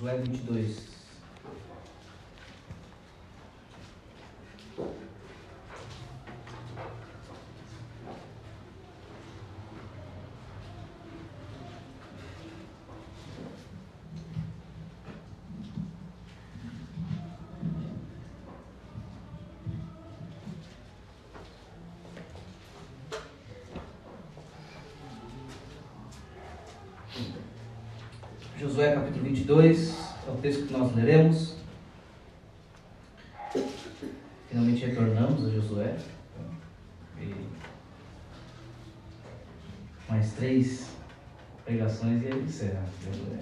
Josué 22. Josué capítulo 22, é o texto que nós leremos. Finalmente retornamos a Josué. E mais três pregações e ele encerra Josué.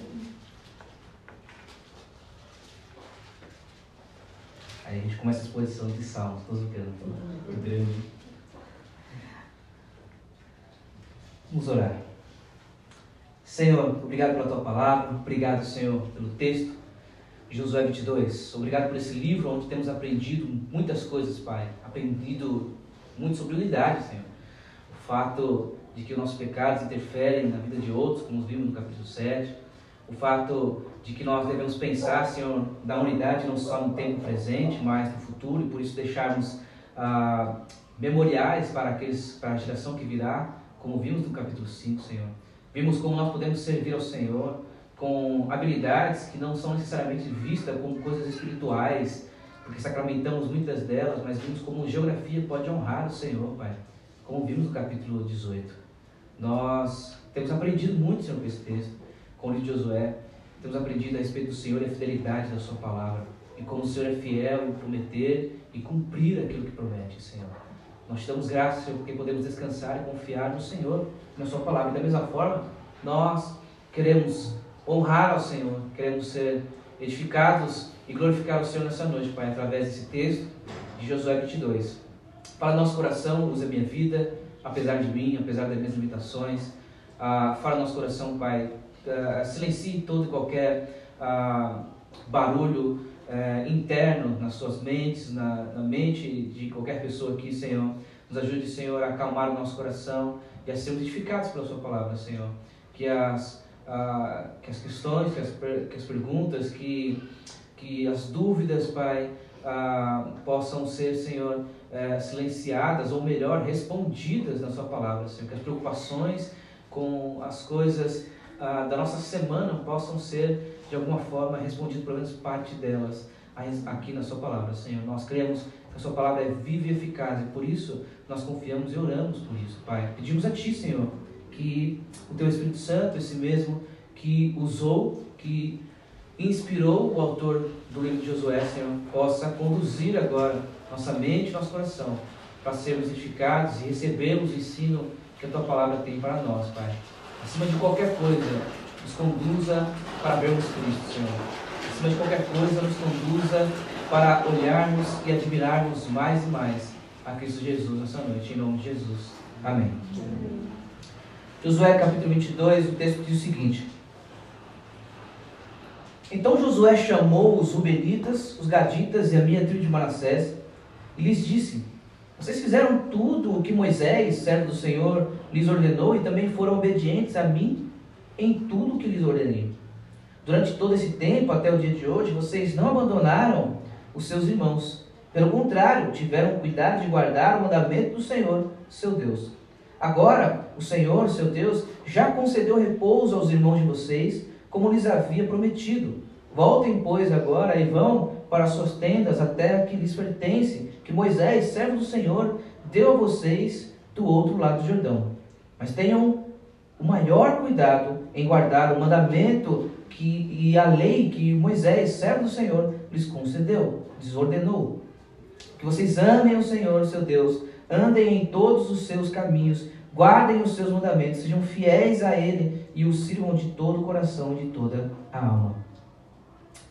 Aí a gente começa a exposição de salmos, todos grande. Vamos orar. Senhor, obrigado pela tua palavra, obrigado, Senhor, pelo texto Josué 22. Obrigado por esse livro onde temos aprendido muitas coisas, Pai. Aprendido muito sobre unidade, Senhor. O fato de que os nossos pecados interferem na vida de outros, como vimos no capítulo 7. O fato de que nós devemos pensar, Senhor, da unidade não só no tempo presente, mas no futuro, e por isso deixarmos ah, memoriais para, aqueles, para a geração que virá, como vimos no capítulo 5, Senhor. Vimos como nós podemos servir ao Senhor com habilidades que não são necessariamente vistas como coisas espirituais, porque sacramentamos muitas delas, mas vimos como geografia pode honrar o Senhor, Pai, como vimos no capítulo 18. Nós temos aprendido muito, Senhor, com esse texto, com o livro de Josué, temos aprendido a respeito do Senhor e a fidelidade da Sua palavra, e como o Senhor é fiel em prometer e cumprir aquilo que promete, Senhor. Nós te damos graças, Senhor, porque podemos descansar e confiar no Senhor, na Sua palavra. E da mesma forma, nós queremos honrar ao Senhor, queremos ser edificados e glorificar o Senhor nessa noite, Pai, através desse texto de Josué 22. Fala nosso coração, usa minha vida, apesar de mim, apesar das minhas limitações. Ah, fala nosso coração, Pai. Ah, silencie todo e qualquer ah, barulho eh, interno nas suas mentes, na, na mente de qualquer pessoa aqui, Senhor. Nos ajude, Senhor, a acalmar o nosso coração e a sermos edificados pela Sua palavra, Senhor. Que as, que as questões, que as, que as perguntas, que, que as dúvidas, Pai, possam ser, Senhor, eh, silenciadas, ou melhor, respondidas na Sua palavra, Senhor. Que as preocupações com as coisas da nossa semana possam ser de alguma forma respondido pelo menos parte delas aqui na Sua palavra, Senhor. Nós cremos que a Sua palavra é viva e eficaz e por isso nós confiamos e oramos por isso, Pai. Pedimos a Ti, Senhor, que o Teu Espírito Santo, esse mesmo que usou, que inspirou o autor do livro de Josué, Senhor, possa conduzir agora nossa mente e nosso coração para sermos edificados e recebermos o ensino que a Tua palavra tem para nós, Pai. Acima de qualquer coisa, nos conduza para vermos Cristo, Senhor. Acima de qualquer coisa, nos conduza para olharmos e admirarmos mais e mais a Cristo Jesus nessa noite, em nome de Jesus. Amém. Amém. Josué capítulo 22, o texto diz o seguinte: Então Josué chamou os Rubenitas, os Gaditas e a minha tribo de Manassés e lhes disse: Vocês fizeram tudo o que Moisés, servo do Senhor, lhes ordenou e também foram obedientes a mim em tudo que lhes ordenei. Durante todo esse tempo, até o dia de hoje, vocês não abandonaram os seus irmãos. Pelo contrário, tiveram cuidado de guardar o mandamento do Senhor, seu Deus. Agora, o Senhor, seu Deus, já concedeu repouso aos irmãos de vocês, como lhes havia prometido. Voltem, pois, agora e vão para suas tendas até que lhes pertence, que Moisés, servo do Senhor, deu a vocês do outro lado do Jordão. Mas tenham o maior cuidado em guardar o mandamento que, e a lei que Moisés, servo do Senhor, lhes concedeu, lhes ordenou. Que vocês amem o Senhor, seu Deus, andem em todos os seus caminhos, guardem os seus mandamentos, sejam fiéis a Ele e o sirvam de todo o coração e de toda a alma.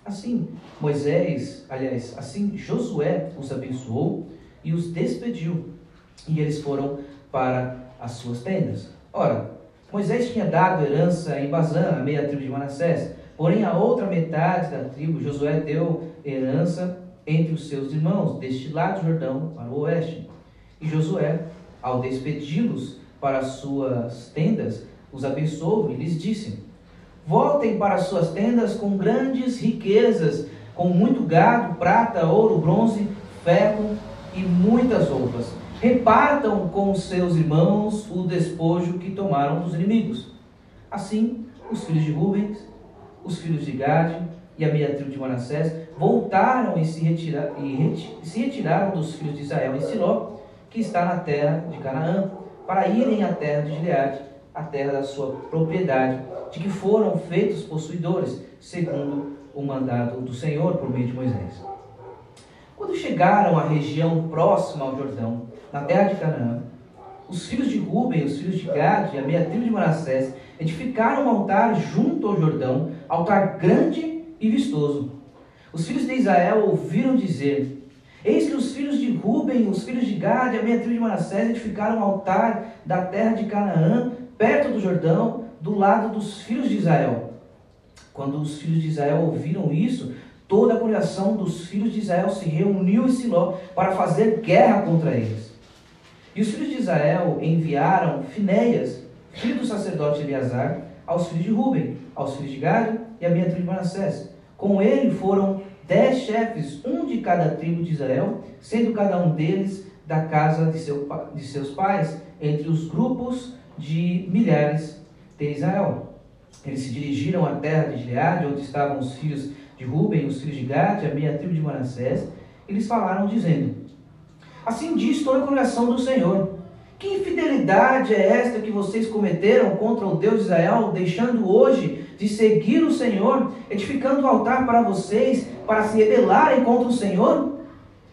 Assim, Moisés, aliás, assim Josué os abençoou e os despediu, e eles foram para as suas tendas. Ora, Moisés tinha dado herança em Bazã, a meia tribo de Manassés, porém a outra metade da tribo, Josué deu herança entre os seus irmãos, deste lado do Jordão para o oeste. E Josué, ao despedi-los para as suas tendas, os abençoou e lhes disse: voltem para suas tendas com grandes riquezas, com muito gado, prata, ouro, bronze, ferro e muitas roupas. Repartam com seus irmãos o despojo que tomaram dos inimigos. Assim, os filhos de Rubens, os filhos de Gade e a meia tribo de Manassés voltaram e se, retira, e reti, se retiraram dos filhos de Israel em Siló, que está na terra de Canaã, para irem à terra de Gileade, a terra da sua propriedade, de que foram feitos possuidores, segundo o mandado do Senhor por meio de Moisés. Quando chegaram à região próxima ao Jordão, na terra de Canaã, os filhos de Ruben, os filhos de Gad e a meia tribo de Manassés edificaram um altar junto ao Jordão, altar grande e vistoso. Os filhos de Israel ouviram dizer: Eis que filhos de Ruben, os filhos de Gad a meia tribo de Manassés edificaram um altar da terra de Canaã, perto do Jordão, do lado dos filhos de Israel. Quando os filhos de Israel ouviram isso, toda a congregação dos filhos de Israel se reuniu em Siló para fazer guerra contra eles. E os filhos de Israel enviaram Finéias, filho do sacerdote Eleazar, aos filhos de Ruben, aos filhos de Gad e a minha tribo de Manassés. Com ele foram dez chefes, um de cada tribo de Israel, sendo cada um deles da casa de, seu, de seus pais, entre os grupos de milhares de Israel. Eles se dirigiram à terra de Gileade, onde estavam os filhos de Ruben, os filhos de Gad, a meia tribo de Manassés. Eles falaram, dizendo: Assim diz toda a congregação do Senhor. Que infidelidade é esta que vocês cometeram contra o Deus de Israel, deixando hoje de seguir o Senhor, edificando um altar para vocês, para se rebelarem contra o Senhor?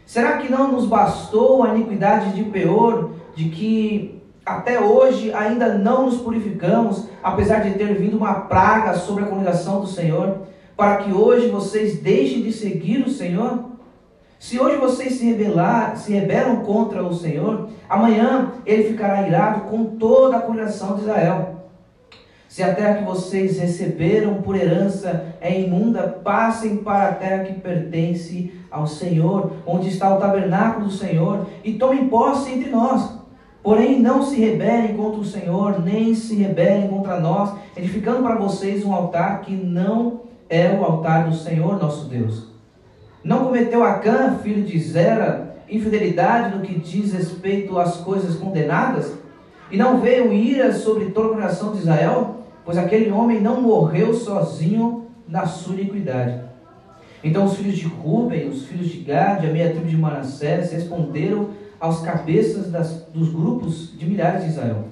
Será que não nos bastou a iniquidade de Peor, de que até hoje ainda não nos purificamos, apesar de ter vindo uma praga sobre a congregação do Senhor, para que hoje vocês deixem de seguir o Senhor? Se hoje vocês se rebelar, se rebelam contra o Senhor, amanhã ele ficará irado com toda a congregação de Israel. Se a terra que vocês receberam por herança é imunda, passem para a terra que pertence ao Senhor, onde está o tabernáculo do Senhor, e tomem posse entre nós. Porém, não se rebelem contra o Senhor, nem se rebelem contra nós, edificando para vocês um altar que não é o altar do Senhor nosso Deus. Não cometeu Acã, filho de Zera, infidelidade no que diz respeito às coisas condenadas? E não veio ira sobre toda a congregação de Israel? Pois aquele homem não morreu sozinho na sua iniquidade. Então os filhos de Ruben, os filhos de Gad, a meia tribo de Manassés, responderam aos cabeças das, dos grupos de milhares de Israel.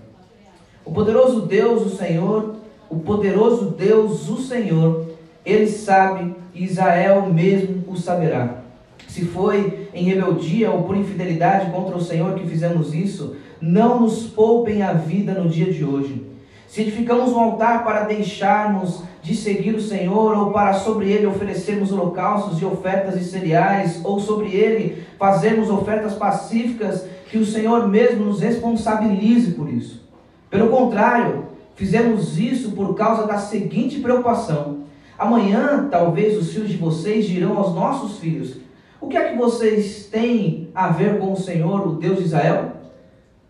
O poderoso Deus, o Senhor, o poderoso Deus, o Senhor, ele sabe e Israel mesmo o saberá. Se foi em rebeldia ou por infidelidade contra o Senhor que fizemos isso, não nos poupem a vida no dia de hoje. Se edificamos um altar para deixarmos de seguir o Senhor, ou para sobre ele oferecermos holocaustos e ofertas de cereais, ou sobre ele fazermos ofertas pacíficas, que o Senhor mesmo nos responsabilize por isso. Pelo contrário, fizemos isso por causa da seguinte preocupação: Amanhã, talvez os filhos de vocês dirão aos nossos filhos: O que é que vocês têm a ver com o Senhor, o Deus de Israel?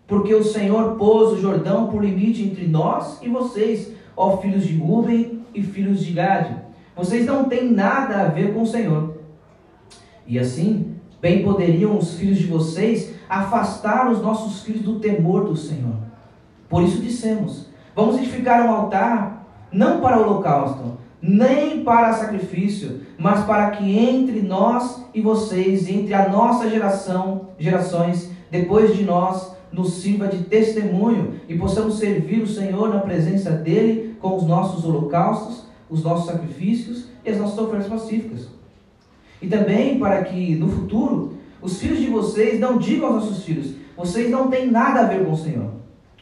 Porque o Senhor pôs o Jordão por limite entre nós e vocês, ó filhos de Ruben e filhos de Gade. Vocês não têm nada a ver com o Senhor. E assim, bem poderiam os filhos de vocês afastar os nossos filhos do temor do Senhor. Por isso dissemos: Vamos edificar um altar, não para o holocausto, nem para sacrifício, mas para que entre nós e vocês, entre a nossa geração, gerações depois de nós, nos sirva de testemunho e possamos servir o Senhor na presença dele com os nossos holocaustos, os nossos sacrifícios e as nossas ofertas pacíficas. E também para que no futuro os filhos de vocês não digam aos nossos filhos: vocês não têm nada a ver com o Senhor.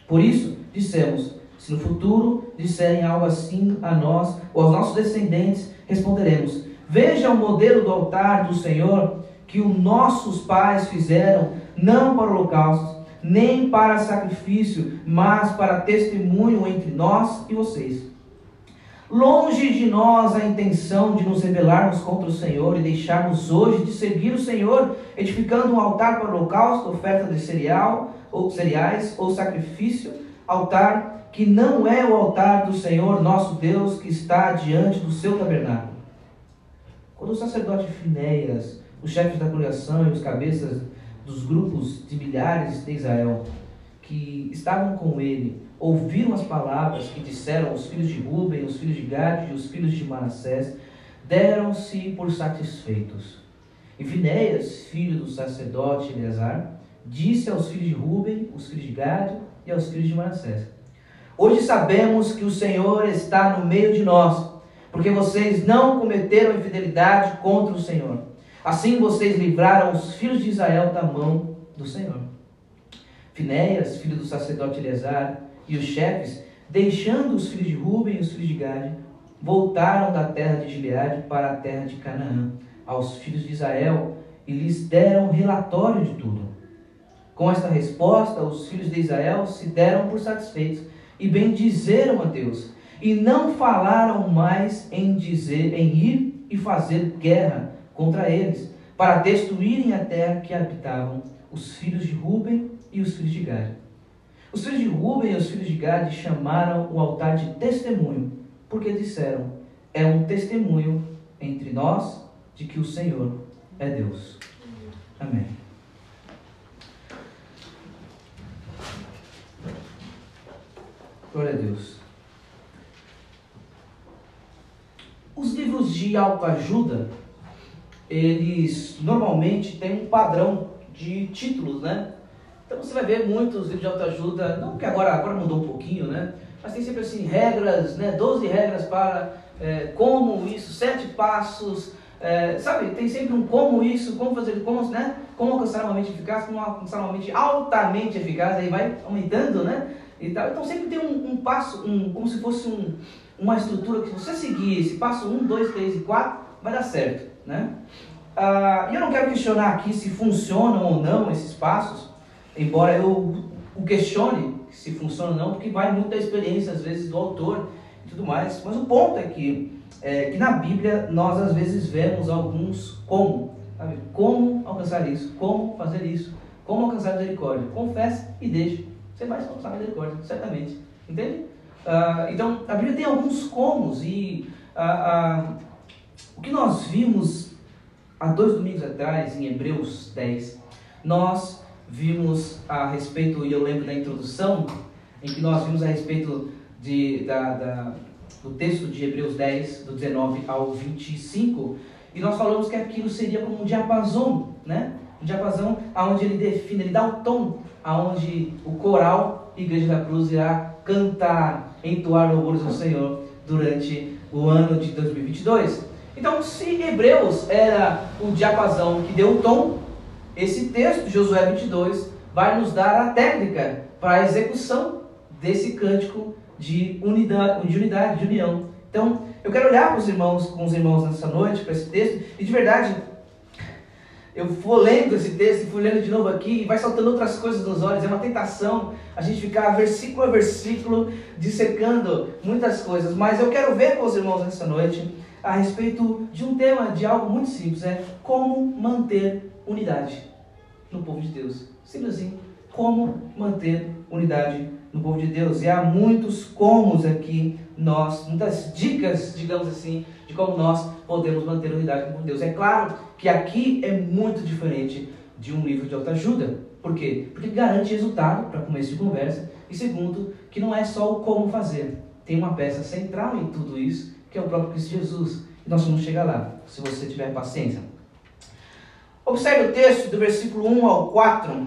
Por isso, dissemos: se no futuro disserem algo assim a nós ou aos nossos descendentes, responderemos: Veja o modelo do altar do Senhor que os nossos pais fizeram, não para holocaustos, nem para sacrifício, mas para testemunho entre nós e vocês. Longe de nós a intenção de nos rebelarmos contra o Senhor e deixarmos hoje de seguir o Senhor, edificando um altar para holocausto, oferta de cereal ou cereais ou sacrifício altar que não é o altar do Senhor nosso Deus que está diante do seu tabernáculo. Quando o sacerdote Finéias, os chefes da congregação e os cabeças dos grupos de milhares de Israel que estavam com ele ouviram as palavras que disseram os filhos de Ruben, os filhos de Gad e os filhos de Manassés, deram-se por satisfeitos. E Finéias, filho do sacerdote Eleazar, disse aos filhos de Ruben, os filhos de Gad e aos filhos de Manassés: Hoje sabemos que o Senhor está no meio de nós, porque vocês não cometeram infidelidade contra o Senhor. Assim vocês livraram os filhos de Israel da mão do Senhor. Finéias, filho do sacerdote Eleazar, e os chefes, deixando os filhos de Ruben e os filhos de Gade, voltaram da terra de Gileade para a terra de Canaã, aos filhos de Israel, e lhes deram relatório de tudo. Com esta resposta, os filhos de Israel se deram por satisfeitos e bendizeram a Deus, e não falaram mais em dizer, em ir e fazer guerra contra eles, para destruírem a terra que habitavam os filhos de Ruben e os filhos de Gade. Os filhos de Ruben e os filhos de Gade chamaram o altar de testemunho, porque disseram: é um testemunho entre nós de que o Senhor é Deus. Amém. Glória a Deus. Os livros de autoajuda, eles normalmente têm um padrão de títulos, né? Então você vai ver muitos livros de autoajuda, não que agora, agora mudou um pouquinho, né? Mas tem sempre assim, regras, né? 12 regras para é, como isso, sete passos, é, sabe? Tem sempre um como isso, como fazer, como, né? Como alcançar uma mente eficaz, como alcançar uma mente altamente eficaz, aí vai aumentando, né? E tal. Então sempre tem um, um passo, um, como se fosse um, uma estrutura que você seguir esse passo 1, 2, 3 e 4, vai dar certo, né? Ah, eu não quero questionar aqui se funcionam ou não esses passos, embora eu o questione se funciona ou não, porque vai muito da experiência, às vezes, do autor e tudo mais. Mas o ponto é que, é, que na Bíblia nós, às vezes, vemos alguns como. Sabe? Como alcançar isso, como fazer isso, como alcançar misericórdia. Confesse e deixe. Você vai alcançar misericórdia, certamente. Entende? Ah, então, a Bíblia tem alguns comos e ah, ah, o que nós vimos há dois domingos atrás, em Hebreus 10, nós vimos a respeito, e eu lembro da introdução, em que nós vimos a respeito de, da, da, do texto de Hebreus 10, do 19 ao 25, e nós falamos que aquilo seria como um diapasão, né? Um diapasão aonde ele define, ele dá o tom aonde o coral Igreja da Cruz irá cantar, entoar louvores ao Senhor durante o ano de 2022. Então, se Hebreus era o diapasão que deu o tom, esse texto, Josué 22, vai nos dar a técnica para a execução desse cântico de unidade, de unidade, de união. Então, eu quero olhar para os irmãos, com os irmãos nessa noite, para esse texto, e de verdade, eu vou lendo esse texto fui lendo de novo aqui, e vai saltando outras coisas nos olhos. É uma tentação a gente ficar versículo a versículo dissecando muitas coisas. Mas eu quero ver com os irmãos nessa noite a respeito de um tema, de algo muito simples: é como manter unidade no povo de Deus. Simples assim. Como manter unidade no povo de Deus. E há muitos comos aqui, nós, muitas dicas, digamos assim, de como nós podemos manter unidade com Deus. É claro que aqui é muito diferente de um livro de autoajuda. Por quê? Porque garante resultado para começo de conversa. E segundo, que não é só o como fazer. Tem uma peça central em tudo isso, que é o próprio Cristo Jesus. E nós vamos chegar lá, se você tiver paciência. Observe o texto do versículo 1 ao 4.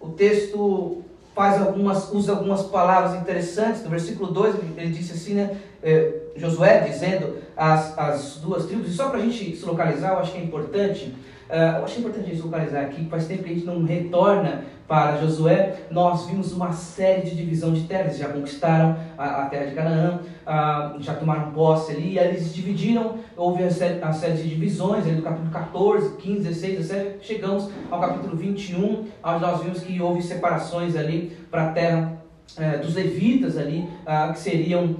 O texto faz algumas, usa algumas palavras interessantes. No versículo 2 ele disse assim, né? É, Josué dizendo as, as duas tribos. E só para a gente se localizar, eu acho que é importante Uh, eu achei importante a gente localizar aqui, faz tempo que a gente não retorna para Josué. Nós vimos uma série de divisão de terras, já conquistaram a, a terra de Canaã, uh, já tomaram posse ali, aí eles dividiram, houve a série, a série de divisões, ali do capítulo 14, 15, 16, 17, chegamos ao capítulo 21, onde nós vimos que houve separações ali para a terra uh, dos levitas ali, uh, que seriam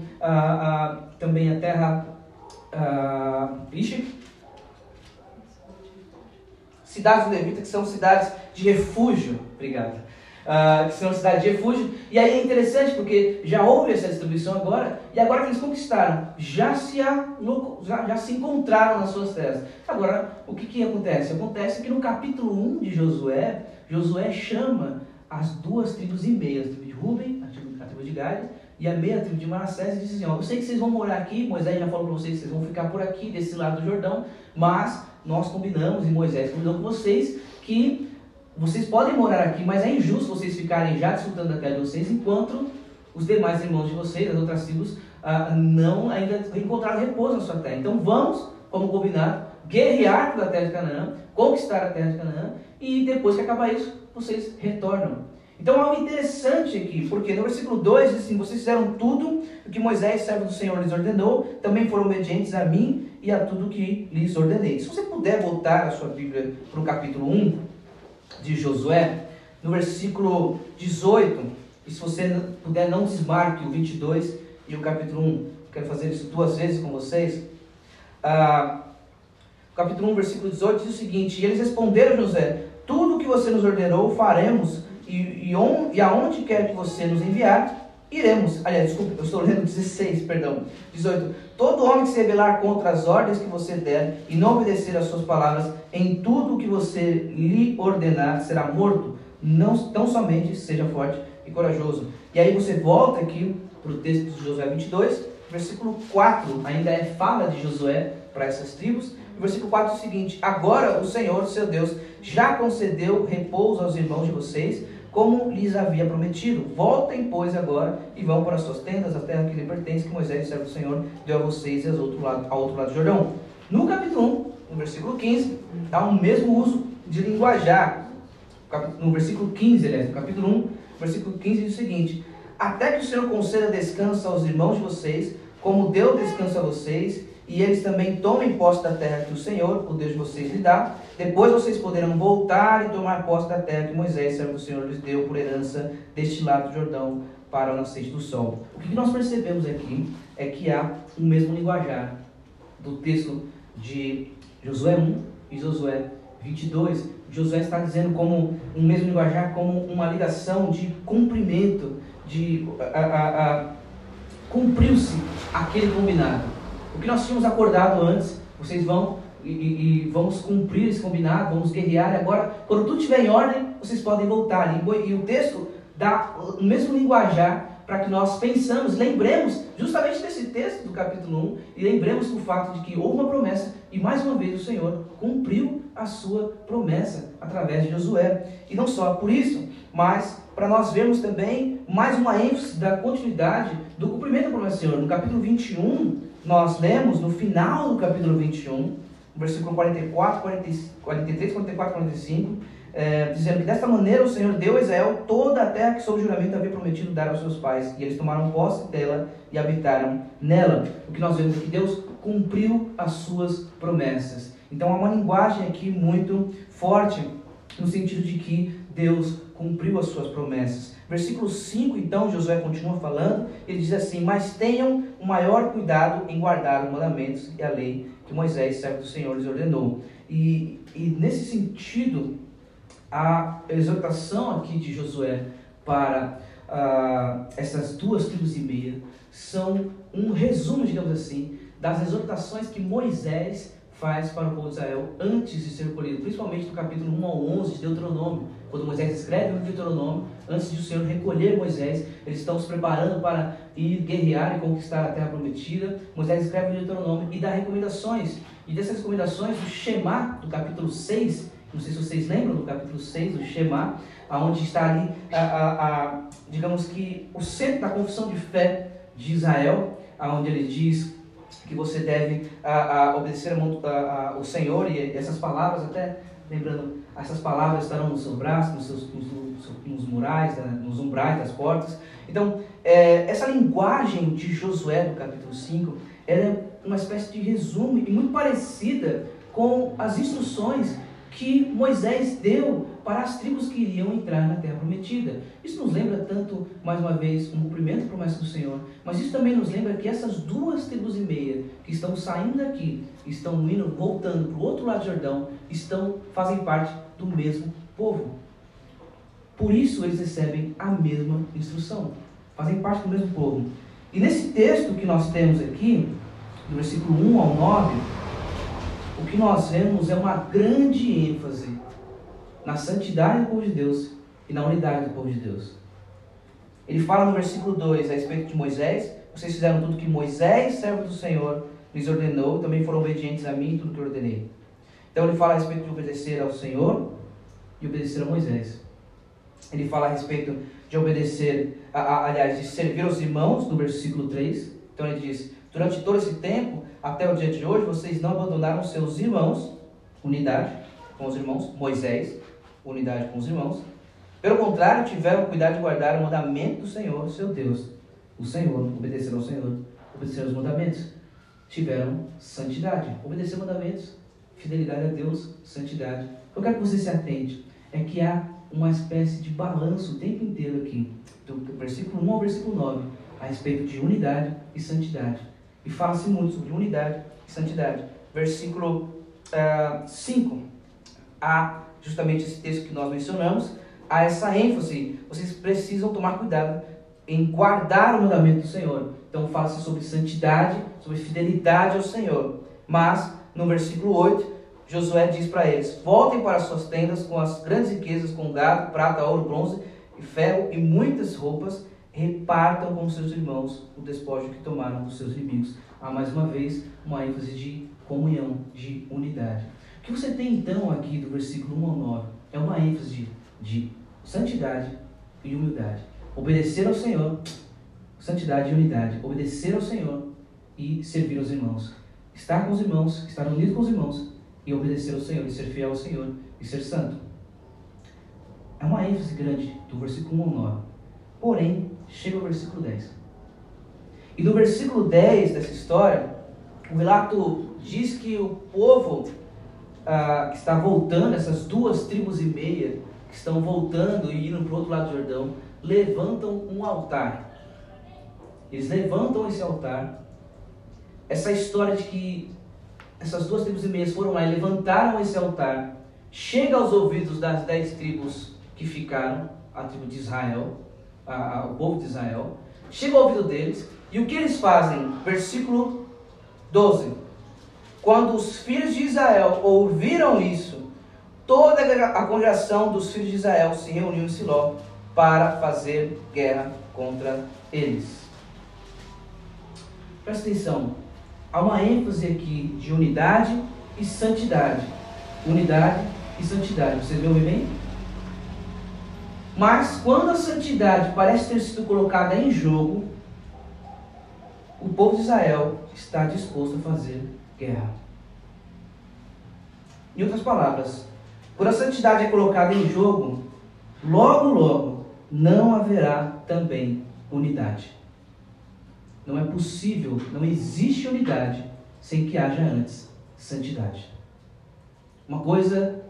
também a terra. Uh, cidades levitas que são cidades de refúgio. Obrigado. uh, que são a cidade de refúgio. E aí é interessante porque já houve essa distribuição agora, e agora que eles conquistaram, já se, já, já se encontraram nas suas terras. Agora, o que, que acontece? Acontece que no capítulo 1 de Josué, Josué chama as duas tribos e meia, a tribo de Ruben, a tribo, a tribo de Gade, e a meia tribo de Manassés, e diz assim, ó, eu sei que vocês vão morar aqui, Moisés já falou para vocês que vocês vão ficar por aqui, desse lado do Jordão, mas nós combinamos, e Moisés combinou com vocês, que vocês podem morar aqui, mas é injusto vocês ficarem já desfrutando da terra de vocês, enquanto os demais irmãos de vocês, as outras tribos, ah, não ainda encontraram repouso na sua terra. Então vamos, como combinado, guerrear pela terra de Canaã, conquistar a terra de Canaã, e depois que acabar isso, vocês retornam. Então, algo interessante aqui, porque no versículo 2 diz assim: Vocês fizeram tudo o que Moisés, servo do Senhor, lhes ordenou, também foram obedientes a mim e a tudo que lhes ordenei. Se você puder voltar a sua Bíblia para o capítulo 1 de Josué, no versículo 18, e se você puder, não desmarque o 22 e o capítulo 1, quero fazer isso duas vezes com vocês. Ah, capítulo 1, versículo 18 diz o seguinte: E eles responderam a José: Tudo o que você nos ordenou faremos e, e, on, e aonde quer que você nos enviar, iremos. Aliás, desculpa, eu estou lendo 16, perdão. 18. Todo homem que se rebelar contra as ordens que você der e não obedecer às suas palavras, em tudo o que você lhe ordenar, será morto. Não tão somente seja forte e corajoso. E aí você volta aqui para o texto de Josué 22, versículo 4, ainda é fala de Josué para essas tribos. Versículo 4 é o seguinte: Agora o Senhor, seu Deus, já concedeu repouso aos irmãos de vocês, como lhes havia prometido. Voltem, pois, agora e vão para as suas tendas, a terra que lhe pertence, que Moisés, servo do Senhor, deu a vocês e ao outro lado, ao outro lado do Jordão. No capítulo 1, no versículo 15, há o mesmo uso de linguajar. No versículo 15, aliás, no capítulo 1, versículo 15 diz o seguinte: Até que o Senhor conceda descanso aos irmãos de vocês, como deu descanso a vocês, e eles também tomem posse da terra que o Senhor, o Deus de vocês, lhe dá. Depois vocês poderão voltar e tomar posse da terra que Moisés, servo do Senhor, lhes deu por herança deste lado do Jordão para o nascente do sol. O que nós percebemos aqui é que há o mesmo linguajar do texto de Josué 1 e Josué 22. Josué está dizendo como um mesmo linguajar, como uma ligação de cumprimento, de cumpriu-se aquele combinado. O que nós tínhamos acordado antes, vocês vão e, e, e, vamos cumprir esse combinado, vamos guerrear. E agora, quando tudo estiver em ordem, vocês podem voltar. E, o texto dá o mesmo linguajar para que nós pensamos, lembremos justamente desse texto do capítulo 1 e lembremos do fato de que houve uma promessa e mais uma vez o Senhor cumpriu a sua promessa através de Josué. E não só por isso, mas para nós vermos também mais uma ênfase da continuidade do cumprimento da promessa do Senhor. No capítulo 21, nós lemos no final do capítulo 21, versículo 44, 43, 44, 45, é, dizendo que desta maneira o Senhor deu a Israel toda a terra que sob juramento havia prometido dar aos seus pais, e eles tomaram posse dela e habitaram nela. O que nós vemos é que Deus cumpriu as suas promessas. Então há uma linguagem aqui muito forte, no sentido de que Deus cumpriu as suas promessas. Versículo 5, então, Josué continua falando, ele diz assim: Mas tenham o maior cuidado em guardar os mandamentos e a lei que Moisés, servo do Senhor, lhes ordenou. E, e nesse sentido, a exortação aqui de Josué para ah, essas duas tribos e meia são um resumo, digamos assim, das exortações que Moisés faz para o povo de Israel antes de ser colhido, principalmente no capítulo 1 ao 11 de Deuteronômio, quando Moisés escreve o Deuteronômio, antes de o Senhor recolher Moisés, eles estão se preparando para ir guerrear e conquistar a terra prometida. Moisés escreve o Deuteronômio e dá recomendações. E dessas recomendações, o Shema, do capítulo 6, não sei se vocês lembram do capítulo 6 do Shema, aonde está ali, a, a, a, digamos que, o centro da confissão de fé de Israel, aonde ele diz que você deve a, a obedecer a, a, o Senhor e essas palavras, até lembrando, essas palavras estarão no seu braço, nos, seus, nos, nos murais, né, nos umbrais das portas. Então, é, essa linguagem de Josué, do capítulo 5, ela é uma espécie de resumo e muito parecida com as instruções que Moisés deu para as tribos que iriam entrar na terra prometida. Isso nos lembra tanto, mais uma vez, um cumprimento promessa do Senhor, mas isso também nos lembra que essas duas tribos e meia que estão saindo daqui, estão indo, voltando para o outro lado do Jordão, estão, fazem parte do mesmo povo. Por isso eles recebem a mesma instrução, fazem parte do mesmo povo. E nesse texto que nós temos aqui, do versículo 1 ao 9, o que nós vemos é uma grande ênfase na santidade do povo de Deus e na unidade do povo de Deus. Ele fala no versículo 2 a respeito de Moisés: Vocês fizeram tudo que Moisés, servo do Senhor, lhes ordenou, também foram obedientes a mim tudo que eu ordenei. Então ele fala a respeito de obedecer ao Senhor e obedecer a Moisés. Ele fala a respeito de obedecer, a, a, aliás, de servir aos irmãos, no versículo 3. Então ele diz: Durante todo esse tempo, até o dia de hoje, vocês não abandonaram seus irmãos, unidade com os irmãos, Moisés, unidade com os irmãos. Pelo contrário, tiveram cuidado de guardar o mandamento do Senhor, seu Deus. O Senhor, obedeceram ao Senhor, obedeceram aos mandamentos. Tiveram santidade, obedeceram mandamentos, fidelidade a Deus, santidade. Eu quero que você se atente, é que há uma espécie de balanço o tempo inteiro aqui, do versículo 1 ao versículo 9, a respeito de unidade e santidade. E fala-se muito sobre unidade e santidade. Versículo uh, ah, 5, há justamente esse texto que nós mencionamos, há essa ênfase. Vocês precisam tomar cuidado em guardar o mandamento do Senhor. Então fala-se sobre santidade, sobre fidelidade ao Senhor. Mas, no versículo 8, Josué diz para eles: Voltem para suas tendas com as grandes riquezas, com gado, prata, ouro, bronze e ferro e muitas roupas. Repartam com seus irmãos o despojo que tomaram dos seus inimigos. Há mais uma vez uma ênfase de comunhão, de unidade. O que você tem então aqui do versículo 1 ao 9 é uma ênfase de, de santidade e humildade. Obedecer ao Senhor, santidade e unidade. Obedecer ao Senhor e servir aos irmãos. Estar com os irmãos, estar unido com os irmãos e obedecer ao Senhor, e ser fiel ao Senhor e ser santo. É uma ênfase grande do versículo 1 ao 9. Porém, chega o versículo 10. E no versículo 10 dessa história, o relato diz que o povo ah, que está voltando, essas duas tribos e meia, que estão voltando e indo para o outro lado do Jordão, levantam um altar. Eles levantam esse altar. Essa história de que essas duas tribos e meias foram lá e levantaram esse altar, chega aos ouvidos das dez tribos que ficaram, a tribo de Israel, a, a, o povo de Israel, chega ao ouvido deles, e o que eles fazem? Versículo 12. Quando os filhos de Israel ouviram isso, toda a congregação dos filhos de Israel se reuniu em Siló para fazer guerra contra eles. Presta atenção, há uma ênfase aqui de unidade e santidade. Unidade e santidade. Me ouvem bem? Mas quando a santidade parece ter sido colocada em jogo, o povo de Israel está disposto a fazer guerra. Em outras palavras, quando a santidade é colocada em jogo, logo, logo, não haverá também unidade. Não é possível, não existe unidade sem que haja antes santidade. Uma coisa,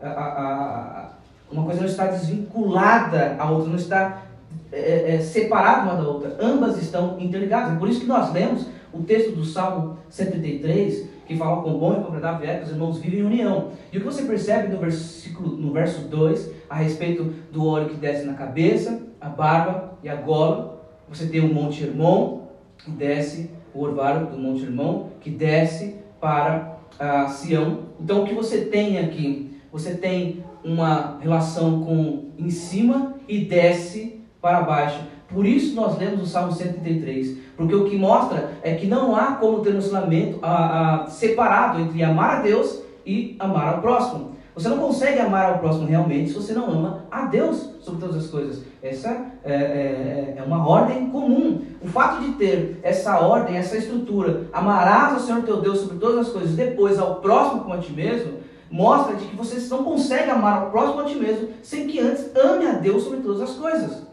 a, a, uma coisa não está desvinculada à outra, não está é, é, separada uma da outra. Ambas estão interligadas. É por isso que nós lemos o texto do Salmo 133, que fala com bom e completável é que os irmãos vivem em união. E o que você percebe no, versículo, no verso 2, a respeito do óleo que desce na cabeça, a barba e a gola, você tem o Monte Hermon, que desce, o orvalho do Monte Irmão, que desce para a Sião. Então o que você tem aqui? Você tem uma relação com em cima e desce para baixo. Por isso nós lemos o Salmo 133, porque o que mostra é que não há como ter um relacionamento a, a, separado entre amar a Deus e amar ao próximo. Você não consegue amar ao próximo realmente se você não ama a Deus sobre todas as coisas. Essa é, é, é, uma ordem comum. O fato de ter essa ordem, essa estrutura, amarás ao Senhor teu Deus sobre todas as coisas, depois ao próximo como a ti mesmo, mostra de que você não consegue amar ao próximo a ti mesmo sem que antes ame a Deus sobre todas as coisas.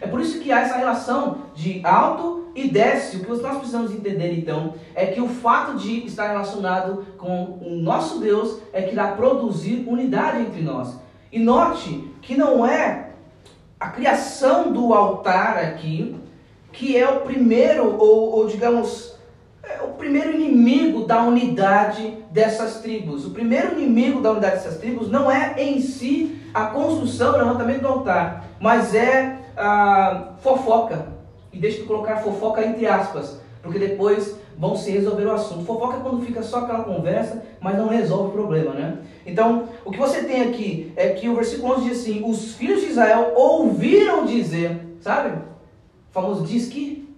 É por isso que há essa relação de alto e desce. O que nós precisamos entender então é que o fato de estar relacionado com o nosso Deus é que irá produzir unidade entre nós. E note que não é a criação do altar aqui que é o primeiro, ou, ou digamos, é o primeiro inimigo da unidade dessas tribos. O primeiro inimigo da unidade dessas tribos não é em si a construção, o levantamento do altar, mas é a fofoca. E deixa eu colocar fofoca entre aspas, porque depois vão se resolver o assunto. Fofoca é quando fica só aquela conversa, mas não resolve o problema, né? Então, o que você tem aqui é que o versículo 11 diz assim: Os filhos de Israel ouviram dizer, sabe? O famoso diz que.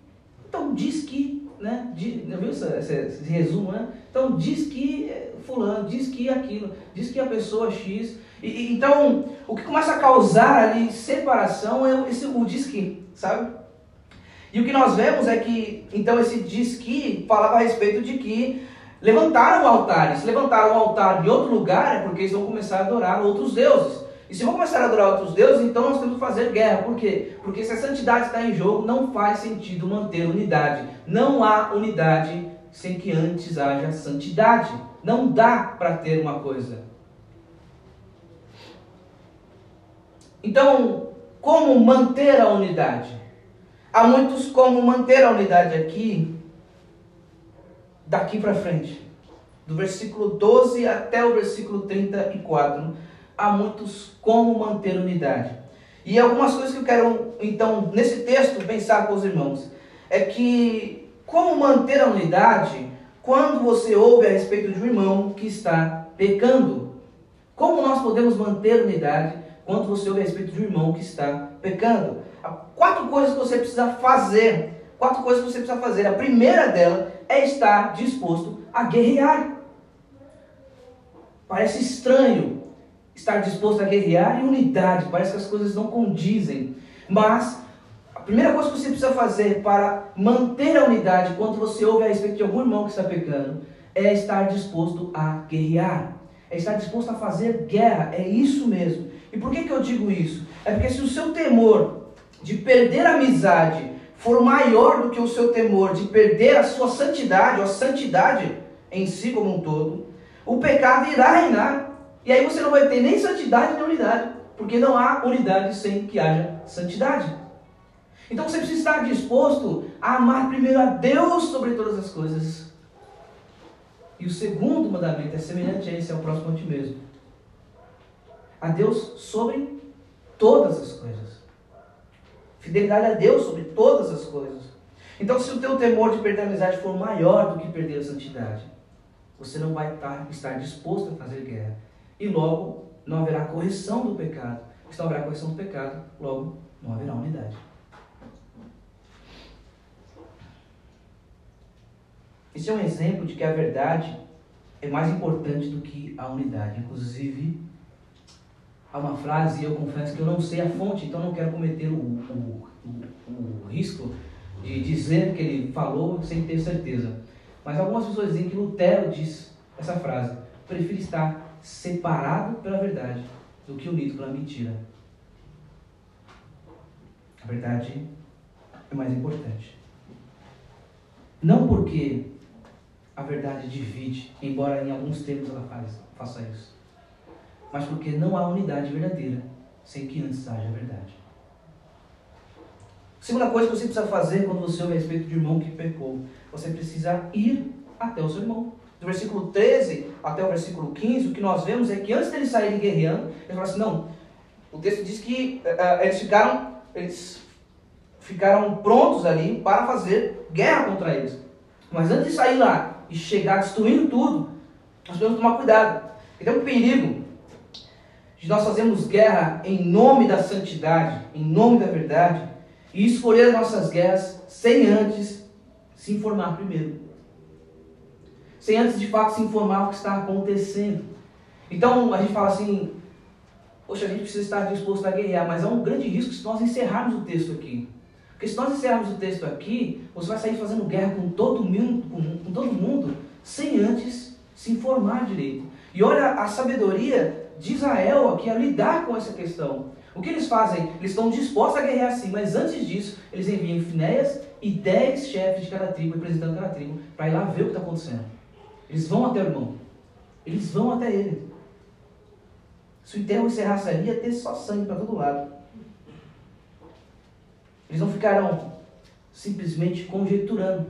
Então, diz que, né? Diz, viu esse, esse, esse, resumo, né? Então, diz que é, Fulano, diz que aquilo, diz que a pessoa X. E, então, o que começa a causar ali separação é esse, o diz que, sabe? E o que nós vemos é que, então, esse diz que falava a respeito de que levantaram o altar. E se levantaram o altar em outro lugar, é porque eles vão começar a adorar outros deuses. E se vão começar a adorar outros deuses, então nós temos que fazer guerra. Por quê? Porque se a santidade está em jogo, não faz sentido manter unidade. Não há unidade sem que antes haja santidade. Não dá para ter uma coisa. Então, como manter a unidade? Há muitos como manter a unidade aqui, daqui para frente. Do versículo 12 até o versículo 34, há muitos como manter a unidade. E algumas coisas que eu quero, então, nesse texto, pensar com os irmãos, é que como manter a unidade quando você ouve a respeito de um irmão que está pecando? Como nós podemos manter a unidade quando você ouve a respeito de um irmão que está pecando? Quatro coisas que você precisa fazer. Quatro coisas que você precisa fazer. A primeira dela é estar disposto a guerrear. Parece estranho estar disposto a guerrear e unidade. Parece que as coisas não condizem. Mas a primeira coisa que você precisa fazer para manter a unidade quando você ouve a respeito de algum irmão que está pecando é estar disposto a guerrear. É estar disposto a fazer guerra. É isso mesmo. E por que, que eu digo isso? É porque se o seu temor de perder a amizade for maior do que o seu temor de perder a sua santidade, ou a santidade em si como um todo, o pecado irá reinar. E aí você não vai ter nem santidade nem unidade, porque não há unidade sem que haja santidade. Então você precisa estar disposto a amar primeiro a Deus sobre todas as coisas. E o segundo mandamento é semelhante a esse, é o próximo a ti mesmo. A Deus sobre todas as coisas. Fidelidade a Deus sobre todas as coisas. Então, se o teu temor de perder a amizade for maior do que perder a santidade, você não vai estar disposto a fazer guerra. E logo não haverá correção do pecado. Se não haverá correção do pecado, logo não haverá unidade. Esse é um exemplo de que a verdade é mais importante do que a unidade. Inclusive, há uma frase, e eu confesso que eu não sei a fonte, então não quero cometer o, o, o, o risco de dizer que ele falou sem ter certeza. Mas algumas pessoas dizem que Lutero diz essa frase: prefiro estar separado pela verdade do que unido pela mentira. A verdade é mais importante. Não porque a verdade divide, embora em alguns termos ela faça isso mas porque não há unidade verdadeira sem que antes haja verdade. Segunda coisa que você precisa fazer quando você ouve a respeito de irmão que pecou, você precisa ir até o seu irmão. Do versículo 13 até o versículo 15, o que nós vemos é que antes deles saírem guerreando, eles falaram assim: não, o texto diz que uh, eles ficaram, eles ficaram prontos ali para fazer guerra contra eles. Mas antes de sair lá e chegar destruindo tudo, nós devemos tomar cuidado. E tem um perigo nós fazermos guerra em nome da santidade, em nome da verdade, e escolher as nossas guerras sem antes se informar primeiro. Sem antes de fato se informar o que está acontecendo. Então a gente fala assim, poxa, a gente precisa estar disposto a guerrear, mas há um grande risco se nós encerrarmos o texto aqui. Porque se nós encerrarmos o texto aqui, você vai sair fazendo guerra com todo mundo, com todo mundo sem antes se informar direito. E olha a sabedoria de Israel aqui a lidar com essa questão. O que eles fazem? Eles estão dispostos a guerrear sim, mas antes disso, eles enviam Finéias e dez chefes de cada tribo, representando cada tribo, para ir lá ver o que está acontecendo. Eles vão até o irmão. Eles vão até ele. Se o enterro encerrasse ali, ia ter só sangue para todo lado. Eles não ficaram simplesmente conjecturando.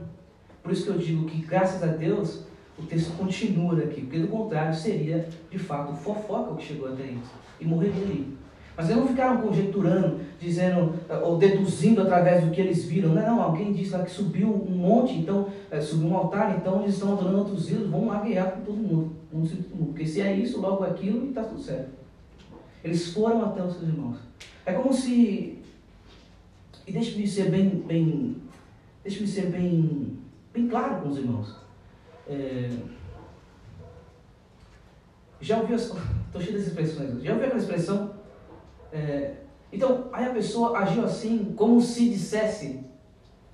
Por isso que eu digo que, graças a Deus, o texto continua aqui, porque do contrário seria, de fato, fofoca o que chegou até isso, e morreria ali. Mas eles não ficaram conjecturando, dizendo, eh, ou deduzindo através do que eles viram. Não, não, alguém disse lá que subiu um monte, então, é, subiu um altar, então eles estão adorando outros ídolos, vamos lá guerrear com todo mundo. Vamos todo mundo. Porque se é isso, logo aquilo, está tudo certo. Eles foram até os seus irmãos. É como se. E deixe-me ser bem, bem. Deixe-me ser bem, bem claro com os irmãos. É, já ouviu. Estou cheio das expressões. Já ouviu aquela expressão? É, então, aí a pessoa agiu assim, como se dissesse.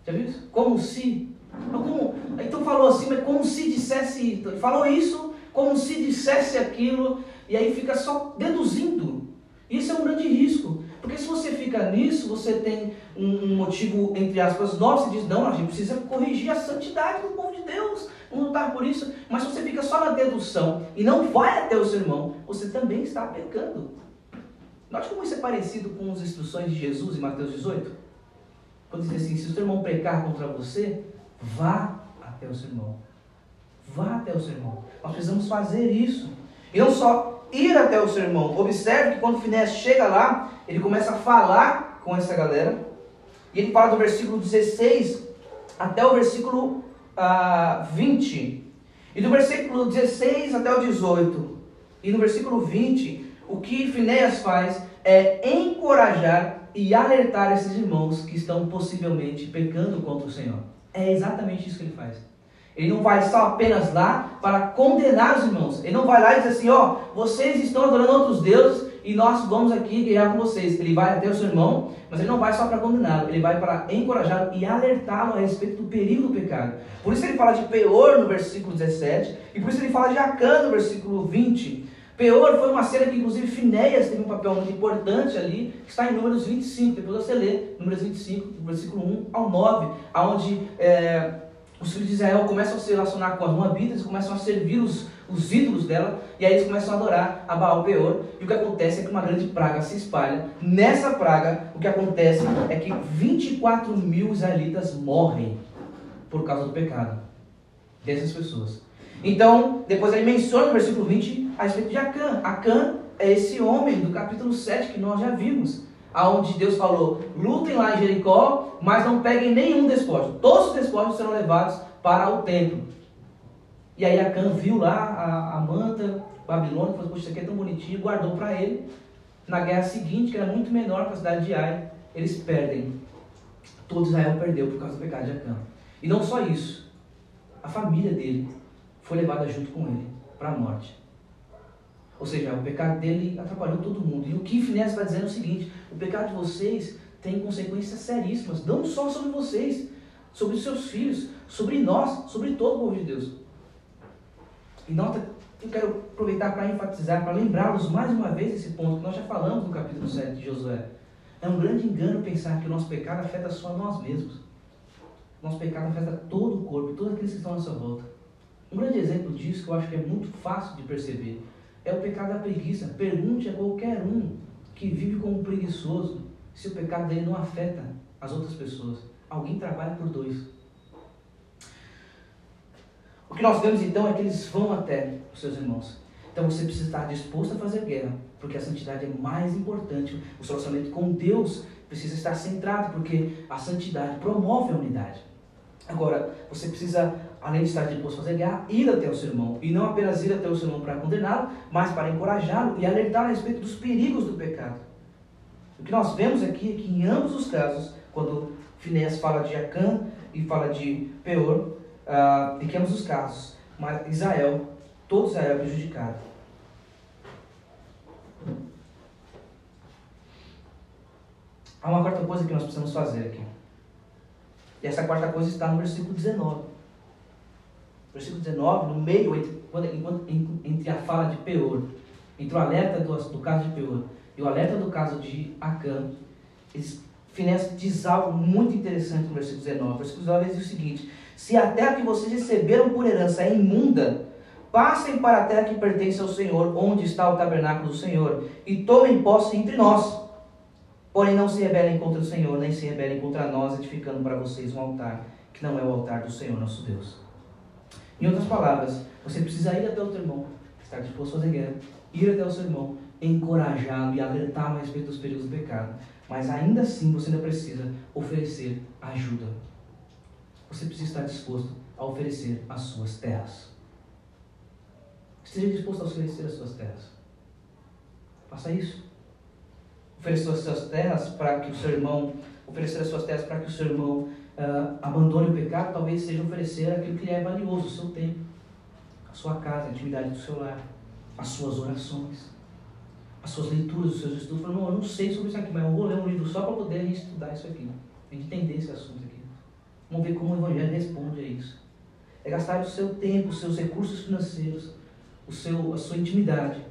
Já viu isso? Como se. Como, então falou assim, mas como se dissesse. Falou isso, como se dissesse aquilo, e aí fica só deduzindo. Isso é um grande risco. Porque se você fica nisso, você tem um, um motivo, entre aspas, nobre, você diz, não, a gente precisa corrigir a santidade do povo de Deus, vamos lutar por isso. Mas se você fica só na dedução e não vai até o sermão, você também está pecando. Note como isso é parecido com as instruções de Jesus em Mateus 18. Quando diz assim, se o seu irmão pecar contra você, vá até o seu irmão. Vá até o seu irmão. Nós precisamos fazer isso. E não só ir até o seu irmão. Observe que quando Finés chega lá, ele começa a falar com essa galera. E ele fala do versículo 16 até o versículo ah, 20. E do versículo 16 até o 18. E no versículo 20, o que Finéas faz é encorajar e alertar esses irmãos que estão possivelmente pecando contra o Senhor. É exatamente isso que ele faz. Ele não vai só apenas lá para condenar os irmãos. Ele não vai lá e diz assim: ó, vocês estão adorando outros deuses e nós vamos aqui guerrear com vocês. Ele vai até o seu irmão, mas ele não vai só para condená-lo, ele vai para encorajá-lo e alertá-lo a respeito do perigo do pecado. Por isso ele fala de Peor no versículo 17 e por isso ele fala de Acã no versículo 20. Peor foi uma cena que, inclusive, Finéias teve um papel muito importante ali, que está em Números 25. Depois você lê, Números 25, versículo 1 ao 9, onde é, os filhos de Israel começam a se relacionar com as Moabitas, começam a servir os, os ídolos dela, e aí eles começam a adorar a Baal Peor. E o que acontece é que uma grande praga se espalha. Nessa praga, o que acontece é que 24 mil israelitas morrem por causa do pecado dessas pessoas. Então, depois ele menciona no versículo 20 a respeito de Acã. Acã é esse homem do capítulo 7 que nós já vimos, aonde Deus falou: lutem lá em Jericó, mas não peguem nenhum despojo. Todos os despojos serão levados para o templo. E aí Acã viu lá a, a manta babilônica, falou: Poxa, isso aqui é tão bonitinho, guardou para ele. Na guerra seguinte, que era muito menor que a cidade de Ai, eles perdem. Todo Israel perdeu por causa do pecado de Acã. E não só isso, a família dele foi levada junto com ele para a morte. Ou seja, o pecado dele atrapalhou todo mundo. E o que Finés está dizendo é o seguinte: o pecado de vocês tem consequências seríssimas, não só sobre vocês, sobre os seus filhos, sobre nós, sobre todo o povo de Deus. E nota, eu quero aproveitar para enfatizar, para lembrá-los mais uma vez esse ponto que nós já falamos no capítulo 7 de Josué. É um grande engano pensar que o nosso pecado afeta só nós mesmos. Nosso pecado afeta todo o corpo, todos aqueles que estão à nossa volta. Um grande exemplo disso, que eu acho que é muito fácil de perceber, é o pecado da preguiça. Pergunte a qualquer um que vive como preguiçoso se o pecado dele não afeta as outras pessoas. Alguém trabalha por dois. O que nós vemos então é que eles vão até os seus irmãos. Então você precisa estar disposto a fazer guerra, porque a santidade é mais importante. O seu relacionamento com Deus precisa estar centrado, porque a santidade promove a unidade. Agora, você precisa além de estar disposto a fazer guerra, ir até o seu irmão. E não apenas ir até o seu irmão para condená-lo, mas para encorajá-lo e alertar a respeito dos perigos do pecado. O que nós vemos aqui é que em ambos os casos, quando Finés fala de Acã e fala de Peor, uh, ambos os casos, mas Israel, todo Israel é prejudicado. Há uma quarta coisa que nós precisamos fazer aqui. E essa quarta coisa está no versículo 19 versículo 19, no meio, entre, entre a fala de Peor, entre o alerta do, do caso de Peor e o alerta do caso de Acã, eles, Finés diz algo muito interessante no versículo 19. O versículo 19 diz o seguinte: Se a terra que vocês receberam por herança é imunda, passem para a terra que pertence ao Senhor, onde está o tabernáculo do Senhor, e tomem posse entre nós. Porém, não se rebelem contra o Senhor, nem se rebelem contra nós, edificando para vocês um altar que não é o altar do Senhor nosso Deus. Em outras palavras, você precisa ir até o teu irmão, estar disposto a fazer guerra, ir até o seu irmão, encorajá-lo e alertá-lo a respeito dos perigos do pecado. Mas ainda assim você ainda precisa oferecer ajuda. Você precisa estar disposto a oferecer as suas terras. Esteja disposto a oferecer as suas terras. Faça isso. Oferecer as suas terras para que o seu irmão, oferecer as suas terras para que o seu irmão uh, abandone o pecado, talvez seja oferecer aquilo que lhe é valioso, o seu tempo, a sua casa, a intimidade do seu lar, as suas orações, as suas leituras, os seus estudos. Não, eu não sei sobre isso aqui, mas eu vou ler um livro só para poder estudar isso aqui, gente entender esse assunto. Vamos ver como o Evangelho responde a isso. É gastar o seu tempo, os seus recursos financeiros, o seu, a sua intimidade,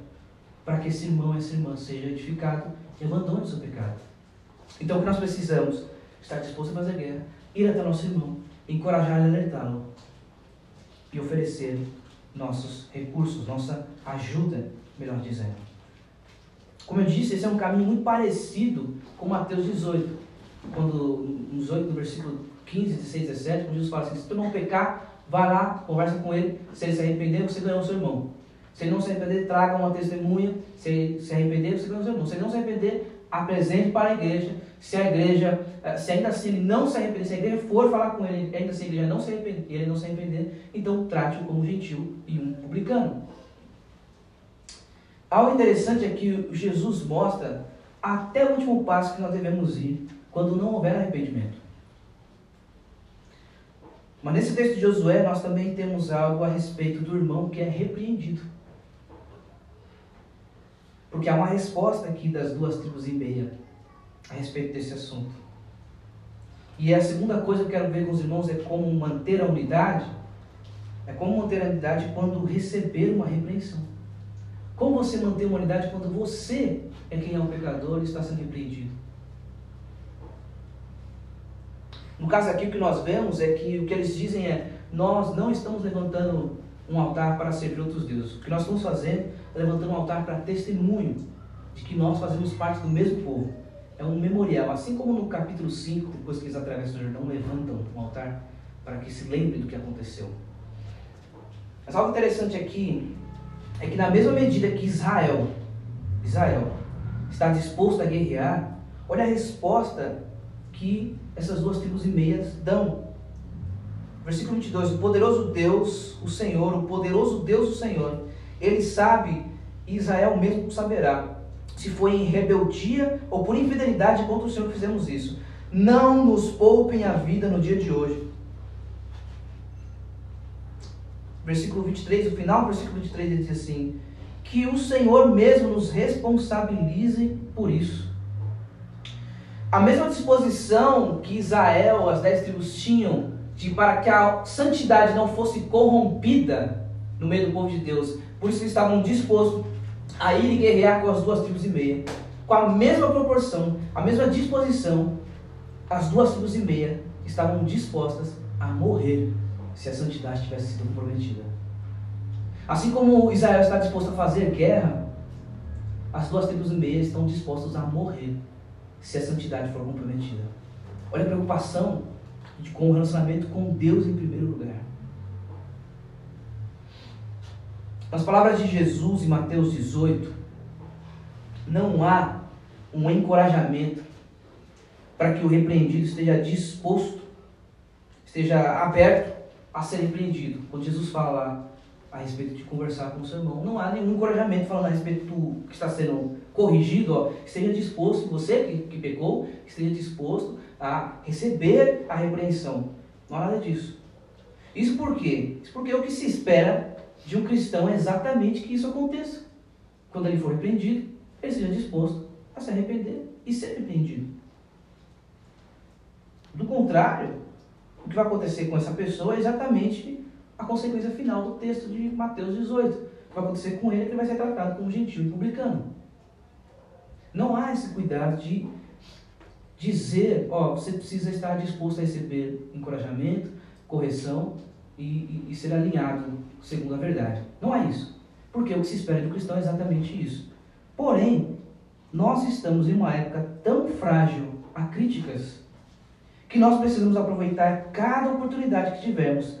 para que esse irmão essa irmã seja edificado e abandone o seu pecado. Então, o que nós precisamos? Estar disposto a fazer guerra, ir até nosso irmão, encorajar e alertá-lo e oferecer nossos recursos, nossa ajuda, melhor dizendo. Como eu disse, esse é um caminho muito parecido com Mateus 18, quando, no 18, no versículo 15, 16, 17, quando Jesus fala assim: se tu não pecar, vá lá, conversa com ele, se ele se arrepender, você ganhou o seu irmão. Se ele não se arrepender, traga uma testemunha. Se ele se arrepender, você ganhou o seu irmão. Se ele não se arrepender, apresente para a igreja. Se a igreja, eh, se ainda assim ele não se arrepender, se a igreja for falar com ele, ainda assim a igreja não se arrepender, ele não se arrepender, então trate-o como gentil e um publicano. Algo interessante é que Jesus mostra até o último passo que nós devemos ir quando não houver arrependimento. Mas nesse texto de Josué nós também temos algo a respeito do irmão que é repreendido. Porque há uma resposta aqui das duas tribos e meia a respeito desse assunto. E a segunda coisa que eu quero ver com os irmãos é como manter a unidade. É como manter a unidade quando receber uma repreensão. Como você manter uma unidade quando você é quem é o pecador e está sendo repreendido? No caso aqui, o que nós vemos é que o que eles dizem é: nós não estamos levantando um altar para servir outros deuses. O que nós estamos fazendo é levantando um altar para testemunho de que nós fazemos parte do mesmo povo. É um memorial. Assim como no capítulo 5, depois que eles atravessam o Jordão, levantam um altar para que se lembre do que aconteceu. Mas algo interessante aqui é que na mesma medida que Israel, Israel está disposto a guerrear, olha a resposta que essas duas tribos e meias dão. Versículo 22: O poderoso Deus, o Senhor, o poderoso Deus, o Senhor, ele sabe, e Israel mesmo saberá, se foi em rebeldia ou por infidelidade contra o Senhor que fizemos isso. Não nos poupem a vida no dia de hoje. Versículo 23, o final do versículo 23 ele diz assim: Que o Senhor mesmo nos responsabilize por isso. A mesma disposição que Israel, as dez tribos tinham de para que a santidade não fosse corrompida no meio do povo de Deus. Por isso eles estavam dispostos a ir guerrear com as duas tribos e meia. Com a mesma proporção, a mesma disposição, as duas tribos e meia estavam dispostas a morrer se a santidade tivesse sido comprometida. Assim como Israel está disposto a fazer guerra, as duas tribos e meia estão dispostas a morrer se a santidade for comprometida. Olha a preocupação de, com o relacionamento com Deus em primeiro lugar. Nas palavras de Jesus em Mateus 18, não há um encorajamento para que o repreendido esteja disposto, esteja aberto a ser repreendido. Quando Jesus fala lá a respeito de conversar com o seu irmão, não há nenhum encorajamento falando a respeito do que está sendo corrigido, ó, esteja disposto, você que, que pecou, esteja disposto a receber a repreensão. Não há nada disso. Isso por quê? Isso porque é o que se espera de um cristão é exatamente que isso aconteça. Quando ele for repreendido, ele seja disposto a se arrepender e ser repreendido. Do contrário, o que vai acontecer com essa pessoa é exatamente a consequência final do texto de Mateus 18. O que vai acontecer com ele que ele vai ser tratado como gentil e publicano. Não há esse cuidado de dizer, ó, você precisa estar disposto a receber encorajamento, correção e, e, e ser alinhado segundo a verdade. Não é isso. Porque o que se espera do cristão é exatamente isso. Porém, nós estamos em uma época tão frágil a críticas que nós precisamos aproveitar cada oportunidade que tivermos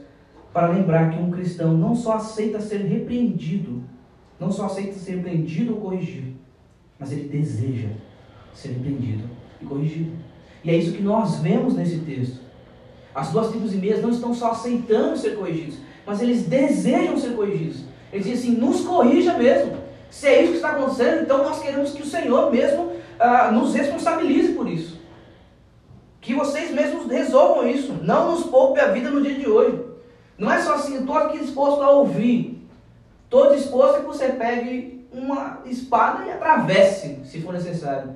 para lembrar que um cristão não só aceita ser repreendido, não só aceita ser repreendido ou corrigido, mas ele deseja ser repreendido e corrigido. E é isso que nós vemos nesse texto. As duas tribos e meias não estão só aceitando ser corrigidos, mas eles desejam ser corrigidos. Eles dizem assim: nos corrija mesmo. Se é isso que está acontecendo, então nós queremos que o Senhor mesmo ah, nos responsabilize por isso. Que vocês mesmos resolvam isso. Não nos poupe a vida no dia de hoje. Não é só assim, estou aqui disposto a ouvir. Estou disposto a que você pegue uma espada e atravesse, se for necessário.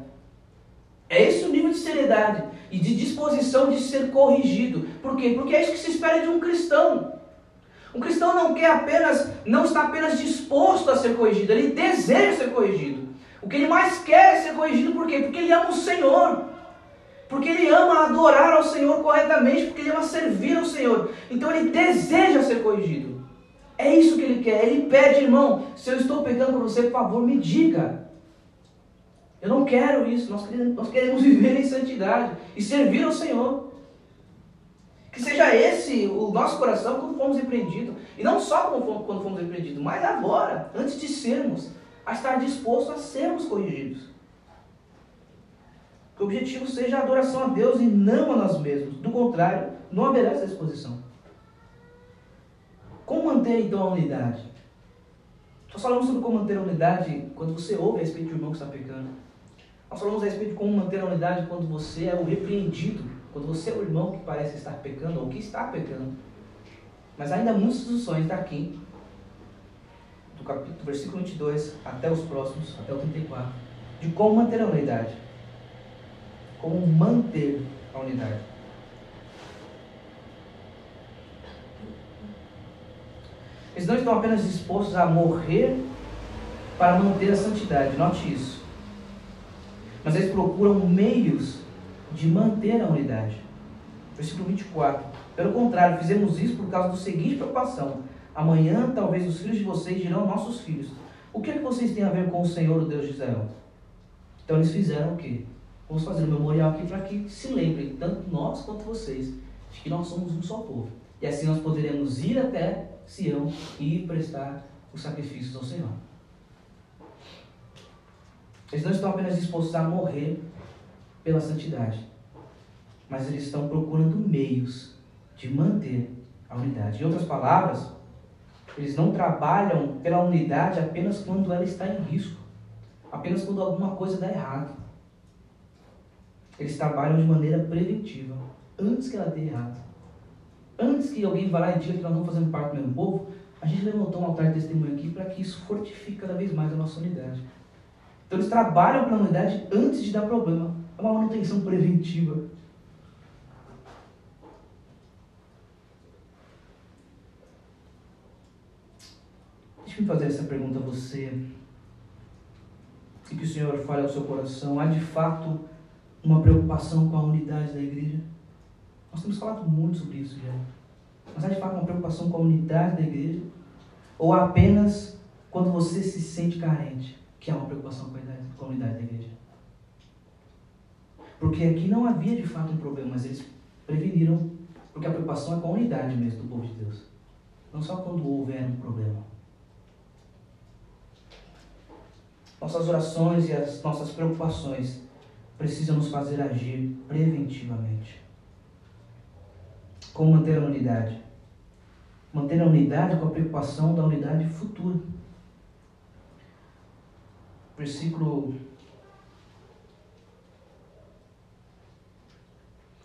É esse o nível de seriedade e de disposição de ser corrigido. Por quê? Porque é isso que se espera de um cristão. Um cristão não quer apenas, não está apenas disposto a ser corrigido, ele deseja ser corrigido. O que ele mais quer é ser corrigido, por quê? Porque ele ama o Senhor. Porque ele ama adorar ao Senhor corretamente, porque ele ama servir ao Senhor. Então ele deseja ser corrigido. É isso que ele quer. Ele pede, irmão, se eu estou pegando para você, por favor, me diga. Eu não quero isso. Nós queremos, nós queremos viver em santidade e servir ao Senhor. Que seja esse o nosso coração quando fomos repreendidos. E não só quando fomos repreendidos, mas agora, antes de sermos, a estar disposto a sermos corrigidos. Que o objetivo seja a adoração a Deus e não a nós mesmos. Do contrário, não haverá essa exposição. Como manter então a unidade? Nós falamos sobre como manter a unidade quando você ouve a respeito do irmão que está pecando. Nós falamos a respeito de como manter a unidade quando você é o repreendido quando você é o irmão que parece estar pecando ou que está pecando, mas ainda há muitas instruções daqui, do capítulo, versículo 22 até os próximos, até o 34, de como manter a unidade. Como manter a unidade. Eles não estão apenas dispostos a morrer para manter a santidade, note isso. Mas eles procuram meios de manter a unidade. Versículo 24. Pelo contrário, fizemos isso por causa do seguinte preocupação. Amanhã, talvez os filhos de vocês dirão nossos filhos. O que é que vocês têm a ver com o Senhor, o Deus de Israel? Então eles fizeram o quê? Vamos fazer um memorial aqui para que se lembrem, tanto nós quanto vocês, de que nós somos um só povo. E assim nós poderemos ir até Sião e prestar os sacrifícios ao Senhor. Eles não estão apenas dispostos a morrer pela santidade. Mas eles estão procurando meios de manter a unidade. Em outras palavras, eles não trabalham pela unidade apenas quando ela está em risco, apenas quando alguma coisa dá errado. Eles trabalham de maneira preventiva, antes que ela dê errado. Antes que alguém vá lá e diga que nós não fazemos parte do mesmo povo, a gente levantou um altar de testemunho aqui para que isso fortifique cada vez mais a nossa unidade. Então eles trabalham pela unidade antes de dar problema. É uma manutenção preventiva. Deixa eu fazer essa pergunta a você. E que o Senhor fale ao seu coração. Há de fato uma preocupação com a unidade da igreja? Nós temos falado muito sobre isso já. Mas há de fato uma preocupação com a unidade da igreja? Ou apenas quando você se sente carente, que há uma preocupação com a unidade da igreja? Porque aqui não havia de fato um problema, mas eles preveniram, porque a preocupação é com a unidade mesmo do povo de Deus. Não só quando houver um problema. Nossas orações e as nossas preocupações precisam nos fazer agir preventivamente. Como manter a unidade? Manter a unidade com a preocupação da unidade futura. Versículo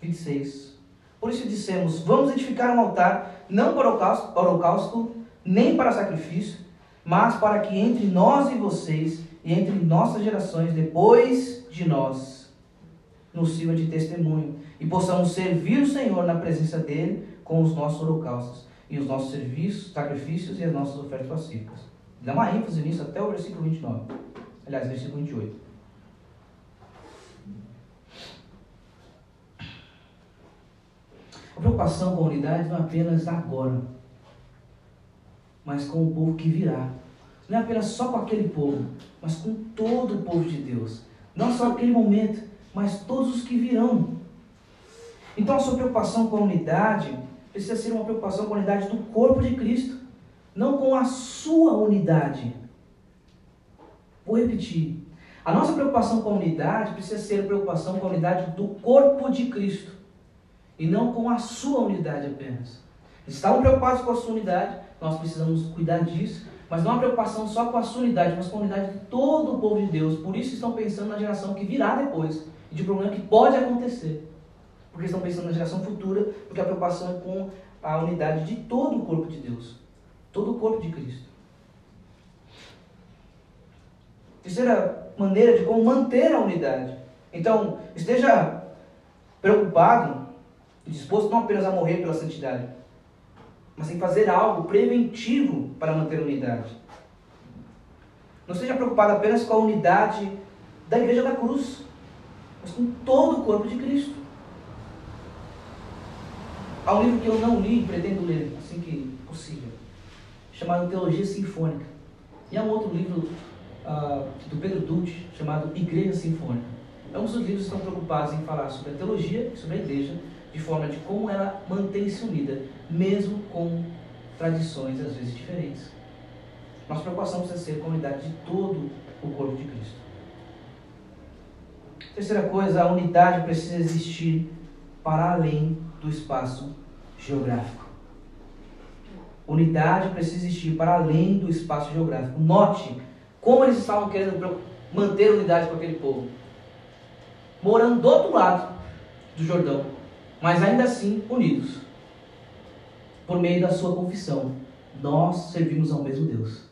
26. Por isso dissemos: Vamos edificar um altar, não para holocausto, holocausto, nem para sacrifício, mas para que entre nós e vocês, e entre nossas gerações depois de nós, nos sirva de testemunho, e possamos servir o Senhor na presença dele com os nossos holocaustos, e os nossos serviços, sacrifícios e as nossas ofertas pacíficas. Dá uma ênfase nisso até o versículo 29. Aliás, versículo 28. A preocupação com a unidade não é apenas agora, mas com o povo que virá. Não é apenas só com aquele povo, mas com todo o povo de Deus. Não só aquele momento, mas todos os que virão. Então a sua preocupação com a unidade precisa ser uma preocupação com a unidade do corpo de Cristo, não com a sua unidade. Vou repetir. A nossa preocupação com a unidade precisa ser a preocupação com a unidade do corpo de Cristo e não com a sua unidade apenas. Estavam preocupados com a sua unidade, nós precisamos cuidar disso, mas não a preocupação só com a sua unidade, mas com a unidade de todo o povo de Deus. Por isso estão pensando na geração que virá depois e de problema que pode acontecer. Porque estão pensando na geração futura, porque a preocupação é com a unidade de todo o corpo de Deus, todo o corpo de Cristo. Terceira maneira de como manter a unidade. Então, esteja preocupado e disposto não apenas a morrer pela santidade, mas em fazer algo preventivo para manter a unidade. Não esteja preocupado apenas com a unidade da igreja da cruz, mas com todo o corpo de Cristo. Há um livro que eu não li e pretendo ler assim que possível, chamado Teologia Sinfônica. E há um outro livro uh, do Pedro Dutti, chamado Igreja Sinfônica. Ambos os livros estão preocupados em falar sobre a teologia e sobre a igreja, de forma de como ela mantém-se unida, mesmo com tradições às vezes diferentes. Nossa preocupação precisa ser a unidade de todo o corpo de Cristo. Terceira coisa, a unidade precisa existir para além do espaço geográfico. Unidade precisa existir para além do espaço geográfico. Note como eles estavam querendo manter unidade com aquele povo. Morando do outro lado do Jordão, mas ainda assim unidos, por meio da sua confissão. Nós servimos ao mesmo Deus.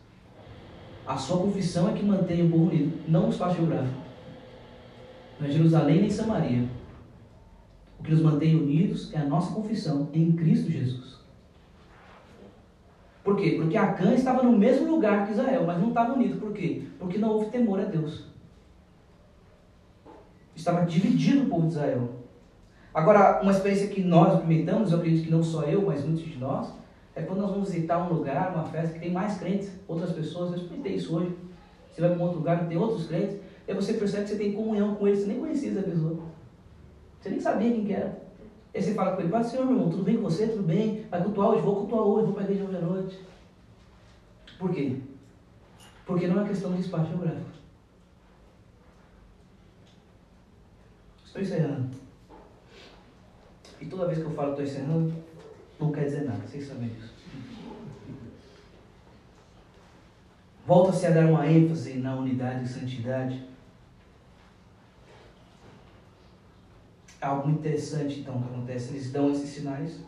A sua confissão é que mantém o povo unido, não o espaço geográfico. Não é Jerusalém nem Samaria. O que nos mantém unidos é a nossa confissão em Cristo Jesus. Por quê? Porque Acã estava no mesmo lugar que Israel, mas não estava unido. Por quê? Porque não houve temor a Deus. Estava dividido o povo de Israel. Agora, uma experiência que nós experimentamos, eu acredito que não só eu, mas muitos de nós, é quando nós vamos visitar um lugar, uma festa que tem mais crentes, outras pessoas. Eu experimentei isso hoje. Você vai para um outro lugar que tem outros crentes, e você percebe que você tem comunhão com eles, você nem conhecia essa pessoa. Você nem sabia quem que era. Aí você fala com ele, Pai Senhor, meu irmão, tudo bem com você? Tudo bem? Vai cultuar hoje? Vou cultuar hoje, vou para a igreja hoje à noite. Por quê? Porque não é questão de espaço geográfico. Estou encerrando. E toda vez que eu falo estou encerrando, não quer dizer nada, vocês sabem disso. Volta-se a dar uma ênfase na unidade e santidade. É algo interessante, então, que acontece. Eles dão esses sinais,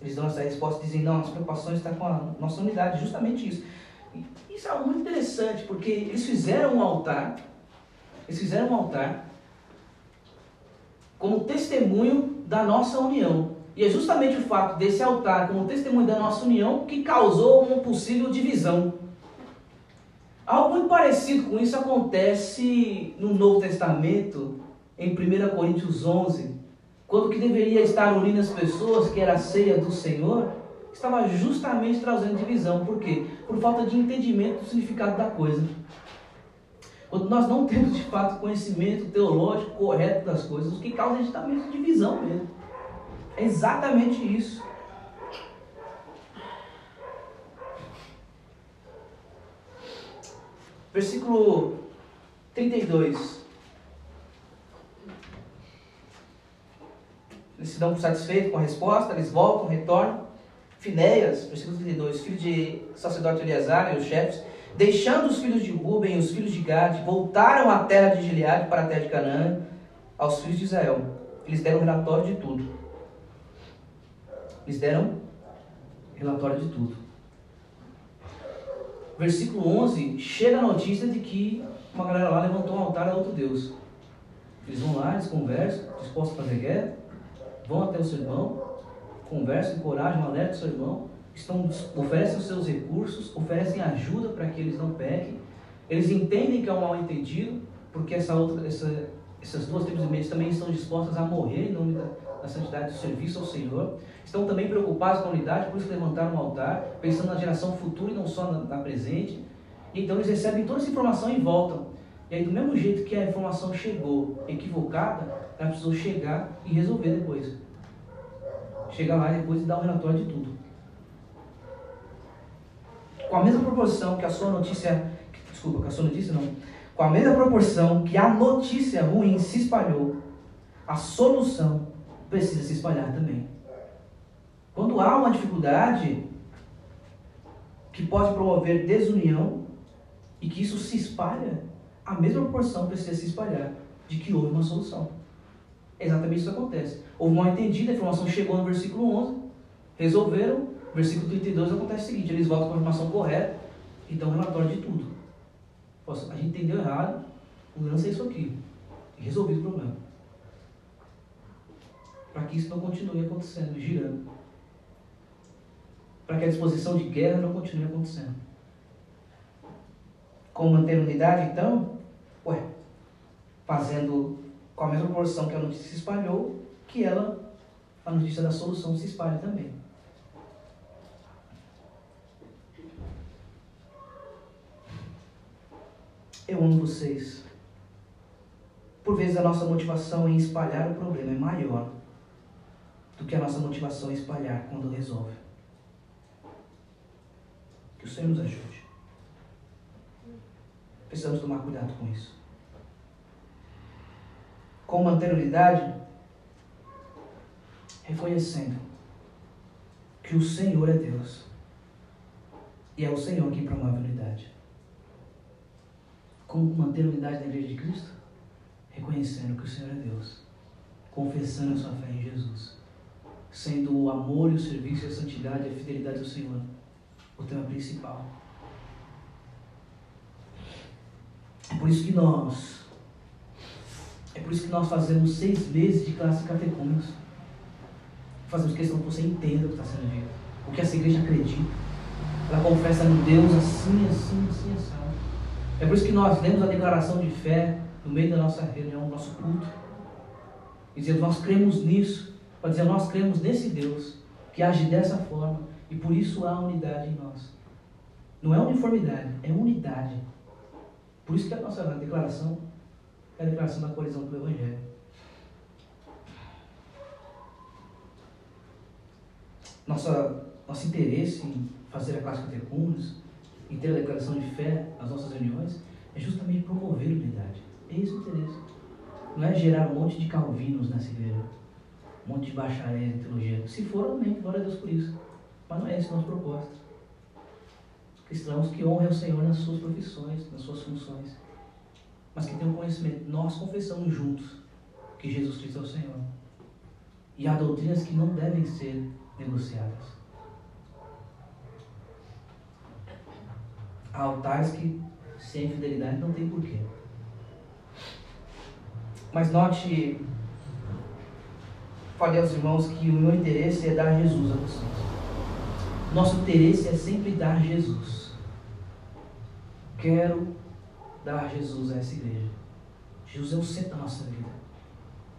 eles dão essa resposta, dizem: não, as preocupações estão com a nossa unidade, justamente isso. Isso é algo muito interessante, porque eles fizeram um altar, eles fizeram um altar como testemunho da nossa união. E é justamente o fato desse altar como testemunho da nossa união que causou uma possível divisão. Algo muito parecido com isso acontece no Novo Testamento, em 1 Coríntios 11, quando que deveria estar unindo as pessoas, que era a ceia do Senhor, estava justamente trazendo divisão. Por quê? Por falta de entendimento do significado da coisa. Quando nós não temos de fato conhecimento teológico correto das coisas, o que causa justamente divisão mesmo. É exatamente isso. Versículo 32. Eles se dão satisfeitos com a resposta, eles voltam, retornam. Finéias, versículo 32, filho de sacerdote Eleazar e os chefes, Deixando os filhos de Ruben e os filhos de Gad, voltaram à terra de Gileade para a terra de Canaã, aos filhos de Israel. Eles deram relatório de tudo. Eles deram relatório de tudo. Versículo 11, chega a notícia de que uma galera lá levantou um altar a outro Deus. Eles vão lá, eles conversam, dispostos a fazer guerra, vão até o seu irmão, conversam, encorajam, alertam o seu irmão, estão, oferecem os seus recursos, oferecem ajuda para que eles não pequem. Eles entendem que é um mal entendido, porque essa outra, essa, essas duas tribos e meias também estão dispostas a morrer em nome da, da santidade do serviço ao Senhor. Estão também preocupados com a unidade, por isso levantaram um altar, pensando na geração futura e não só na, na presente. Então eles recebem toda essa informação e voltam. E aí, do mesmo jeito que a informação chegou equivocada, ela precisou chegar e resolver depois. chega lá depois e dá um relatório de tudo. Com a mesma proporção que a sua notícia, desculpa, que a sua notícia não, com a mesma proporção que a notícia ruim se espalhou, a solução precisa se espalhar também. Quando há uma dificuldade que pode promover desunião e que isso se espalha, a mesma proporção precisa se espalhar de que houve uma solução. Exatamente isso acontece. Houve mal entendido, a informação chegou no versículo 11, resolveram, versículo 32 acontece o seguinte, eles voltam com a informação correta e dão relatório de tudo. Poxa, a gente entendeu errado, o lance é isso aqui. Resolvido o problema. Para que isso não continue acontecendo, girando. Para que a disposição de guerra não continue acontecendo. Como manter unidade, então? Ué, fazendo com a mesma proporção que a notícia se espalhou, que ela, a notícia da solução, se espalhe também. Eu amo vocês. Por vezes a nossa motivação em espalhar o problema é maior do que a nossa motivação em espalhar quando resolve. Que o Senhor nos ajude. Precisamos tomar cuidado com isso. Com anterioridade, reconhecendo que o Senhor é Deus e é o Senhor que promove a unidade. Manter a unidade na igreja de Cristo? Reconhecendo que o Senhor é Deus, confessando a sua fé em Jesus, sendo o amor e o serviço e a santidade e a fidelidade do Senhor o tema principal. É por isso que nós, é por isso que nós fazemos seis meses de classe catecúmenos. Fazemos questão que você entenda o que está sendo dito, o que essa igreja acredita. Ela confessa no Deus assim, assim, assim, assim. É por isso que nós lemos a declaração de fé no meio da nossa reunião, no nosso culto. Dizendo, nós cremos nisso. Para dizer, nós cremos nesse Deus que age dessa forma. E por isso há unidade em nós. Não é uniformidade, é unidade. Por isso que a nossa declaração é a declaração da colisão do Evangelho. Nossa, nosso interesse em fazer a classe catecúmenos, em ter a declaração de fé nas nossas reuniões, é justamente promover unidade. É esse o interesse. Não é gerar um monte de calvinos nessa igreja, um monte de bacharéis em teologia. Se for, amém, glória a Deus por isso. Mas não é esse o nosso propósito cristãos que honrem o Senhor nas suas profissões, nas suas funções, mas que tenham conhecimento. Nós confessamos juntos que Jesus Cristo é o Senhor. E há doutrinas que não devem ser negociadas. Há altares que, sem fidelidade, não tem porquê. Mas note, falei aos irmãos que o meu interesse é dar Jesus a vocês. Nosso interesse é sempre dar Jesus quero dar Jesus a essa igreja. Jesus é o centro da nossa vida.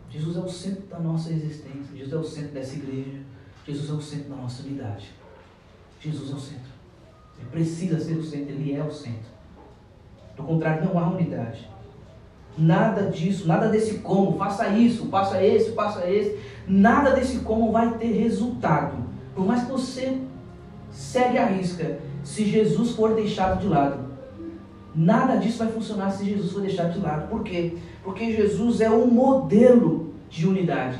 Jesus é o centro da nossa existência. Jesus é o centro dessa igreja. Jesus é o centro da nossa unidade. Jesus é o centro. Ele precisa ser o centro, ele é o centro. Do contrário, não há unidade. Nada disso, nada desse como, faça isso, faça esse, faça esse. Nada desse como vai ter resultado. Por mais que você segue a risca, se Jesus for deixado de lado. Nada disso vai funcionar se Jesus for deixado de lado. Por quê? Porque Jesus é um modelo de unidade.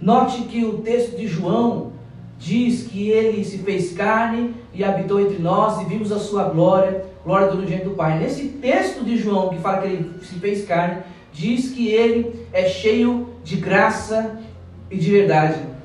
Note que o texto de João diz que ele se fez carne e habitou entre nós e vimos a sua glória, glória do unigênito do Pai. Nesse texto de João que fala que ele se fez carne, diz que ele é cheio de graça e de verdade.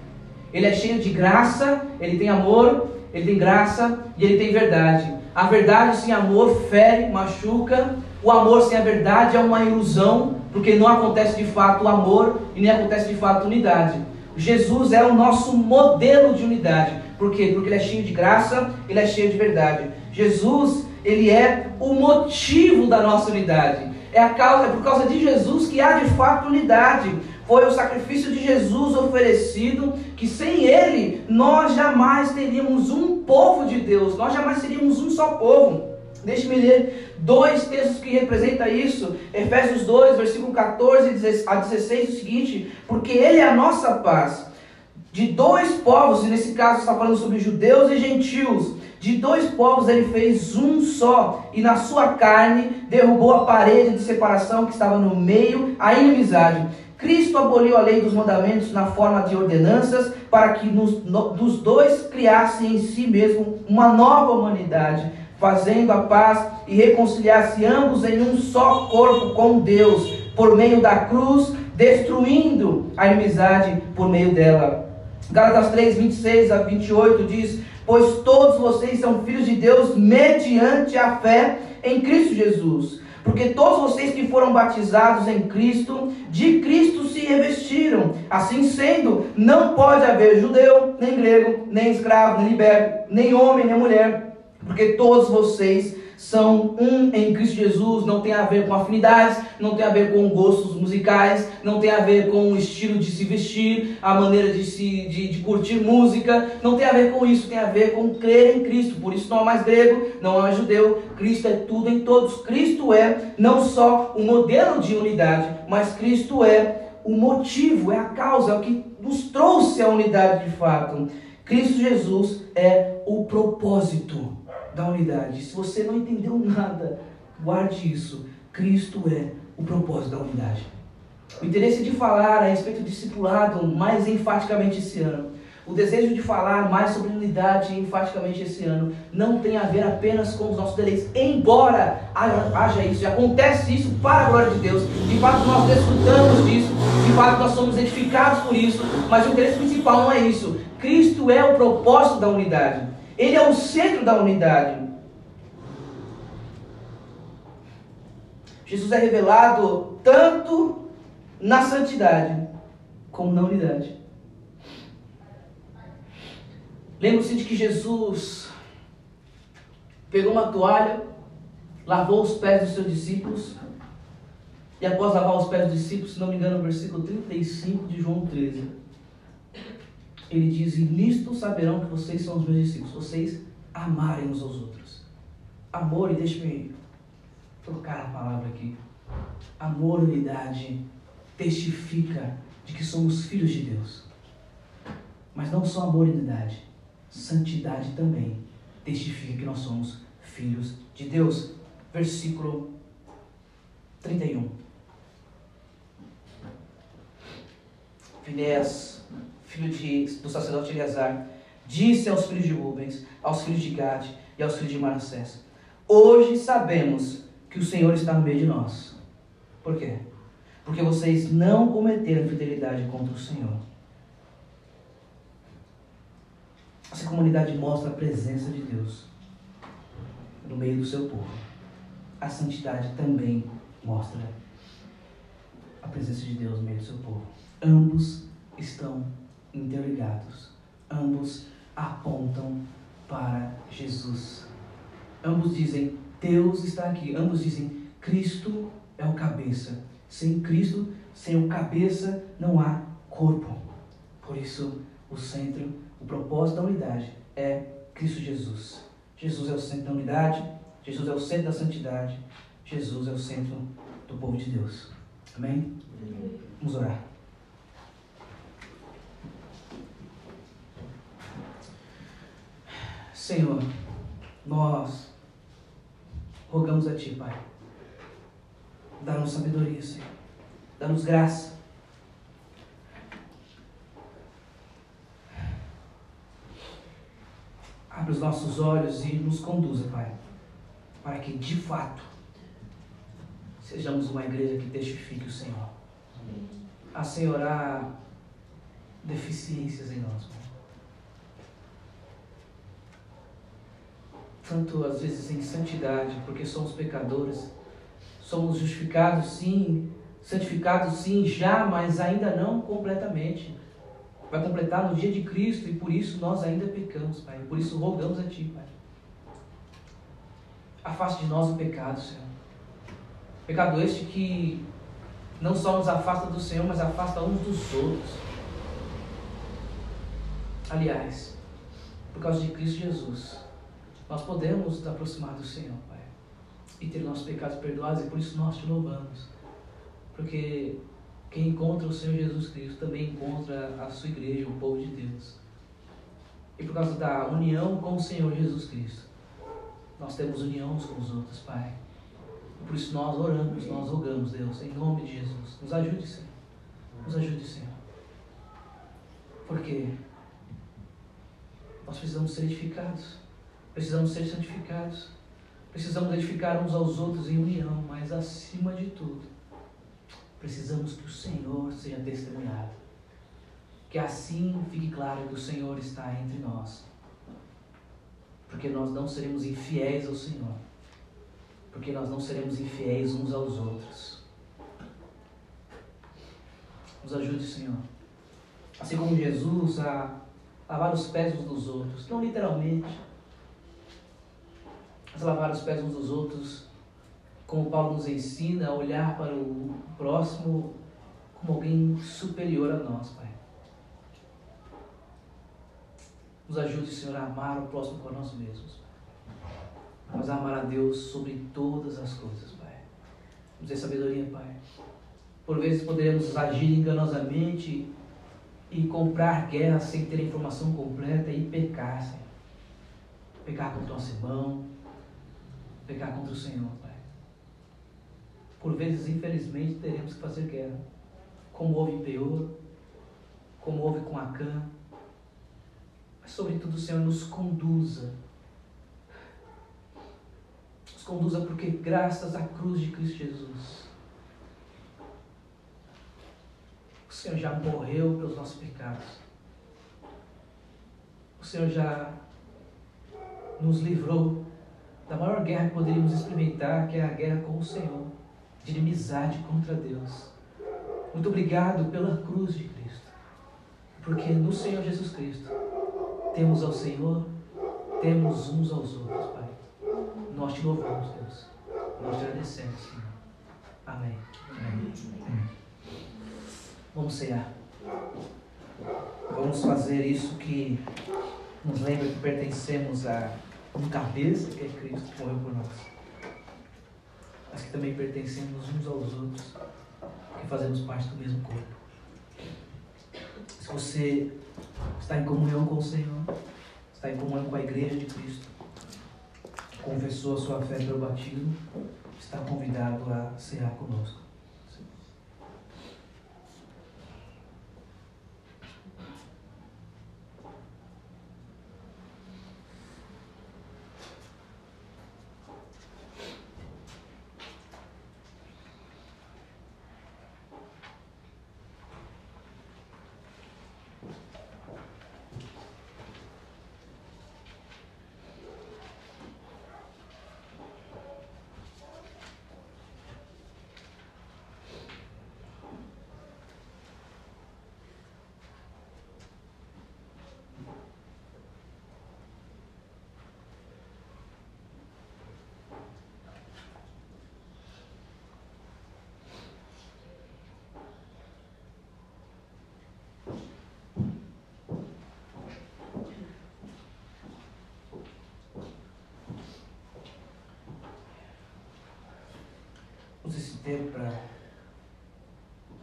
Ele é cheio de graça, ele tem amor, ele tem graça e ele tem verdade. A verdade sem amor fere, machuca. O amor sem a verdade é uma ilusão, porque não acontece de fato o amor e nem acontece de fato unidade. Jesus é o nosso modelo de unidade. Por quê? Porque ele é cheio de graça, ele é cheio de verdade. Jesus, ele é o motivo da nossa unidade. É, a causa, é por causa de Jesus que há de fato unidade. Foi o sacrifício de Jesus oferecido, que sem ele nós jamais teríamos um povo de Deus, nós jamais seríamos um só povo. Deixe-me ler dois textos que representam isso. Efésios 2, versículo 14 a 16, o seguinte: Porque Ele é a nossa paz, De dois povos, e nesse caso está falando sobre judeus e gentios, de dois povos ele fez um só, e na sua carne derrubou a parede de separação que estava no meio, a inimizade. Cristo aboliu a lei dos mandamentos na forma de ordenanças, para que nos, no, dos dois criasse em si mesmo uma nova humanidade, fazendo a paz e reconciliasse ambos em um só corpo com Deus, por meio da cruz, destruindo a inimizade por meio dela. Gálatas 3, 26 a 28 diz: Pois todos vocês são filhos de Deus mediante a fé em Cristo Jesus. Porque todos vocês que foram batizados em Cristo, de Cristo se revestiram. Assim sendo, não pode haver judeu, nem grego, nem escravo, nem liberto, nem homem, nem mulher, porque todos vocês são um em Cristo Jesus, não tem a ver com afinidades, não tem a ver com gostos musicais, não tem a ver com o estilo de se vestir, a maneira de se de, de curtir música, não tem a ver com isso, tem a ver com crer em Cristo. Por isso não é mais grego, não é mais judeu, Cristo é tudo em todos. Cristo é não só o modelo de unidade, mas Cristo é o motivo, é a causa, é o que nos trouxe a unidade de fato. Cristo Jesus é o propósito da unidade. Se você não entendeu nada, guarde isso. Cristo é o propósito da unidade. O interesse de falar a respeito do discipulado mais enfaticamente esse ano, o desejo de falar mais sobre unidade enfaticamente esse ano, não tem a ver apenas com os nossos deleites, embora haja isso, e acontece isso para a glória de Deus, de fato nós desfrutamos disso, de fato nós somos edificados por isso, mas o interesse principal não é isso. Cristo é o propósito da unidade. Ele é o centro da unidade. Jesus é revelado tanto na santidade como na unidade. Lembre-se de que Jesus pegou uma toalha, lavou os pés dos seus discípulos, e após lavar os pés dos discípulos, se não me engano, no versículo 35 de João 13, ele diz: E nisto saberão que vocês são os meus discípulos, vocês amarem uns aos outros. Amor, e deixe-me trocar a palavra aqui. Amor, unidade, testifica de que somos filhos de Deus. Mas não só amor e unidade, santidade também testifica que nós somos filhos de Deus. Versículo 31. Finés filho de, do sacerdote Eleazar, disse aos filhos de Rubens, aos filhos de Gade e aos filhos de Manassés: Hoje sabemos que o Senhor está no meio de nós. Por quê? Porque vocês não cometeram fidelidade contra o Senhor. Essa comunidade mostra a presença de Deus no meio do seu povo. A santidade também mostra a presença de Deus no meio do seu povo. Ambos estão interligados. Ambos apontam para Jesus. Ambos dizem: Deus está aqui. Ambos dizem: Cristo é o cabeça. Sem Cristo, sem o cabeça, não há corpo. Por isso, o centro, o propósito da unidade é Cristo Jesus. Jesus é o centro da unidade, Jesus é o centro da santidade, Jesus é o centro do povo de Deus. Amém? Vamos orar. Senhor, nós rogamos a Ti, Pai. Dá-nos sabedoria, Senhor. Dá-nos graça. Abre os nossos olhos e nos conduza, Pai, para que de fato sejamos uma igreja que testifique o Senhor. A Senhor há deficiências em nós, Pai. Tanto às vezes em santidade, porque somos pecadores. Somos justificados sim, santificados sim, já, mas ainda não completamente. Vai completar no dia de Cristo e por isso nós ainda pecamos, Pai. Por isso rogamos a Ti, Pai. Afaste de nós o pecado, Senhor. Pecado este que não só nos afasta do Senhor, mas afasta uns dos outros. Aliás, por causa de Cristo Jesus, nós podemos nos aproximar do Senhor, Pai, e ter nossos pecados perdoados, e por isso nós te louvamos. Porque Quem encontra o Senhor Jesus Cristo também encontra a sua igreja, o povo de Deus. E por causa da união com o Senhor Jesus Cristo, nós temos união uns com os outros, Pai. E por isso nós oramos, nós rogamos, Deus, em nome de Jesus. Nos ajude, Senhor. Nos ajude, Senhor. Porque nós precisamos ser edificados. Precisamos ser santificados. Precisamos edificar uns aos outros em união, mas acima de tudo, precisamos que o Senhor seja testemunhado. Que assim fique claro que o Senhor está entre nós. Porque nós não seremos infiéis ao Senhor. Porque nós não seremos infiéis uns aos outros. Nos ajude, Senhor. Assim como Jesus a lavar os pés uns dos outros. Não literalmente, mas lavar os pés uns dos outros, como Paulo nos ensina a olhar para o próximo como alguém superior a nós, Pai. Nos ajude, Senhor, a amar o próximo por nós mesmos. Mas a amar a Deus sobre todas as coisas, Pai. Nos dê sabedoria, Pai. Por vezes poderemos agir enganosamente e comprar guerra sem ter informação completa e pecar, Senhor. Pecar contra o nosso irmão, pecar contra o Senhor, Pai. Por vezes, infelizmente, teremos que fazer guerra, como houve em Peor, como houve com Acã. Mas, sobretudo, o Senhor nos conduza. Nos conduza porque, graças à cruz de Cristo Jesus, o Senhor já morreu pelos nossos pecados. O Senhor já nos livrou da maior guerra que poderíamos experimentar, que é a guerra com o Senhor, de inimizade contra Deus. Muito obrigado pela cruz de Cristo, porque no Senhor Jesus Cristo temos ao Senhor, temos uns aos outros, Pai. Nós te louvamos, Deus. Nós te agradecemos, Senhor. Amém. Amém. Vamos cear. Vamos fazer isso que nos lembra que pertencemos a como cabeça que é Cristo que morreu por nós. Mas que também pertencemos uns aos outros, que fazemos parte do mesmo corpo. Se você está em comunhão com o Senhor, está em comunhão com a igreja de Cristo, confessou a sua fé pelo batismo, está convidado a cear conosco. Use esse tempo para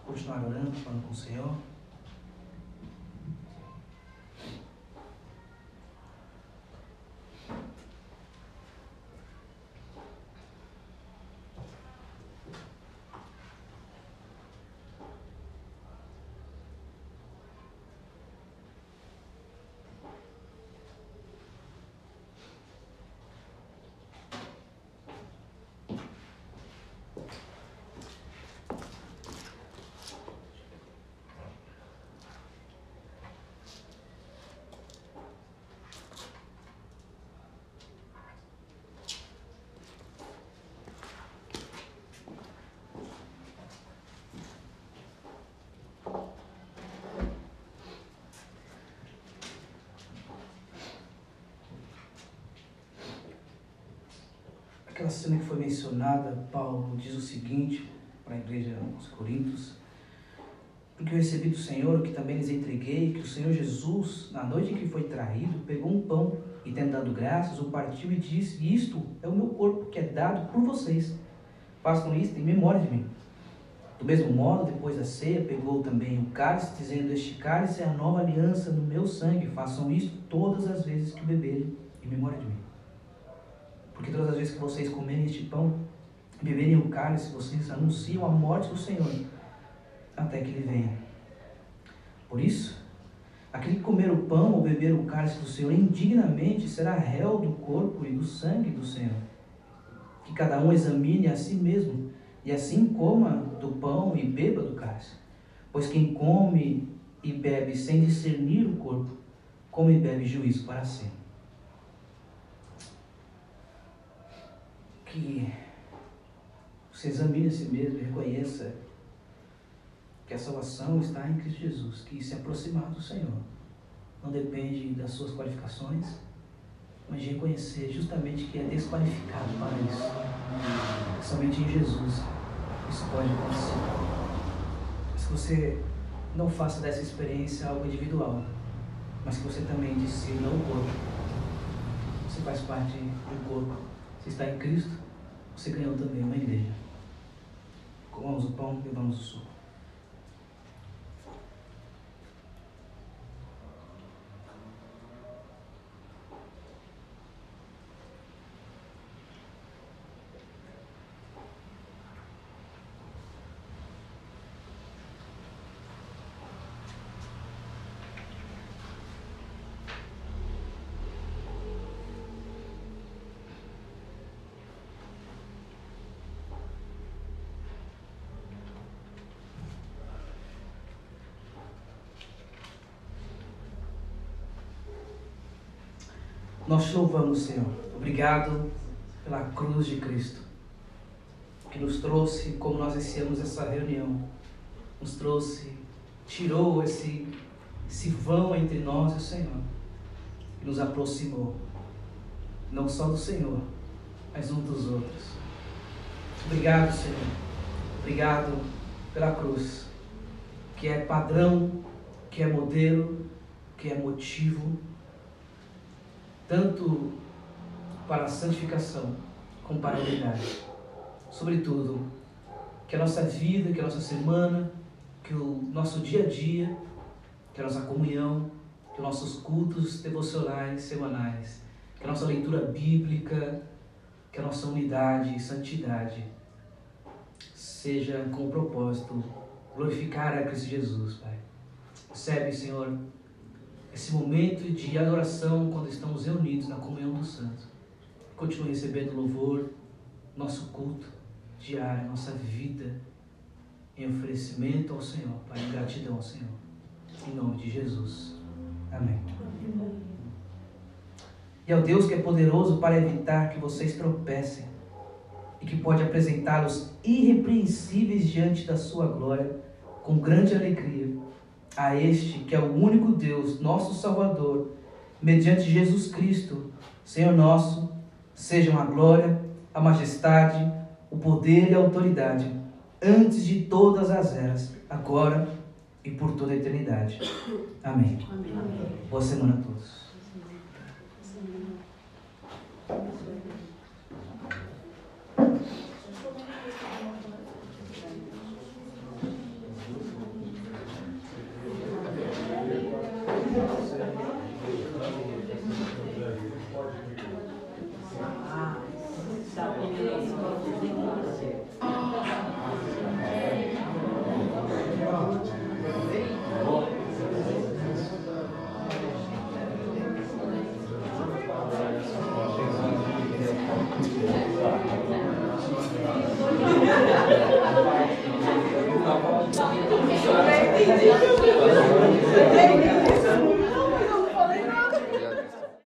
continuar orando, falando com o Senhor. Aquela cena que foi mencionada, Paulo diz o seguinte para a igreja dos Coríntios: Porque eu recebi do Senhor que também lhes entreguei, que o Senhor Jesus, na noite em que foi traído, pegou um pão e, tendo dado graças, o partiu e disse: Isto é o meu corpo que é dado por vocês. Façam isto em memória de mim. Do mesmo modo, depois da ceia, pegou também o cálice, dizendo: Este cálice é a nova aliança no meu sangue. Façam isto todas as vezes que beberem, em memória de mim. Porque todas as vezes que vocês comerem este pão beberem o cálice, vocês anunciam a morte do Senhor até que ele venha. Por isso, aquele que comer o pão ou beber o cálice do Senhor indignamente será réu do corpo e do sangue do Senhor. Que cada um examine a si mesmo e assim coma do pão e beba do cálice. Pois quem come e bebe sem discernir o corpo, come e bebe juízo para si. Que você examine a si mesmo e reconheça que a salvação está em Cristo Jesus, que se aproximar do Senhor não depende das suas qualificações, mas de reconhecer justamente que é desqualificado para isso. Somente em Jesus isso pode acontecer. Se você não faça dessa experiência algo individual, mas que você também discirna o corpo. Você faz parte do corpo. Você está em Cristo, você ganhou também uma igreja. Comamos o pão, bebamos o suco. Nós te louvamos, Senhor. Obrigado pela cruz de Cristo, que nos trouxe, como nós iniciamos essa reunião, nos trouxe, tirou esse, esse vão entre nós e o Senhor, e nos aproximou, não só do Senhor, mas um dos outros. Obrigado, Senhor. Obrigado pela cruz, que é padrão, que é modelo, que é motivo tanto para a santificação como para a unidade. Sobretudo, que a nossa vida, que a nossa semana, que o nosso dia a dia, que a nossa comunhão, que os nossos cultos devocionais semanais, que a nossa leitura bíblica, que a nossa unidade e santidade seja com o propósito glorificar a Cristo Jesus, Pai. Recebe, Senhor, esse momento de adoração quando estamos reunidos na comunhão dos santos. Continue recebendo louvor, nosso culto diário, nossa vida em oferecimento ao Senhor, Pai, em gratidão ao Senhor. Em nome de Jesus. Amém. E ao Deus que é poderoso para evitar que vocês tropecem e que pode apresentá-los irrepreensíveis diante da sua glória com grande alegria a este que é o único Deus, nosso Salvador, mediante Jesus Cristo, Senhor nosso, sejam a glória, a majestade, o poder e a autoridade, antes de todas as eras, agora e por toda a eternidade. Amém. Amém. Boa semana a todos.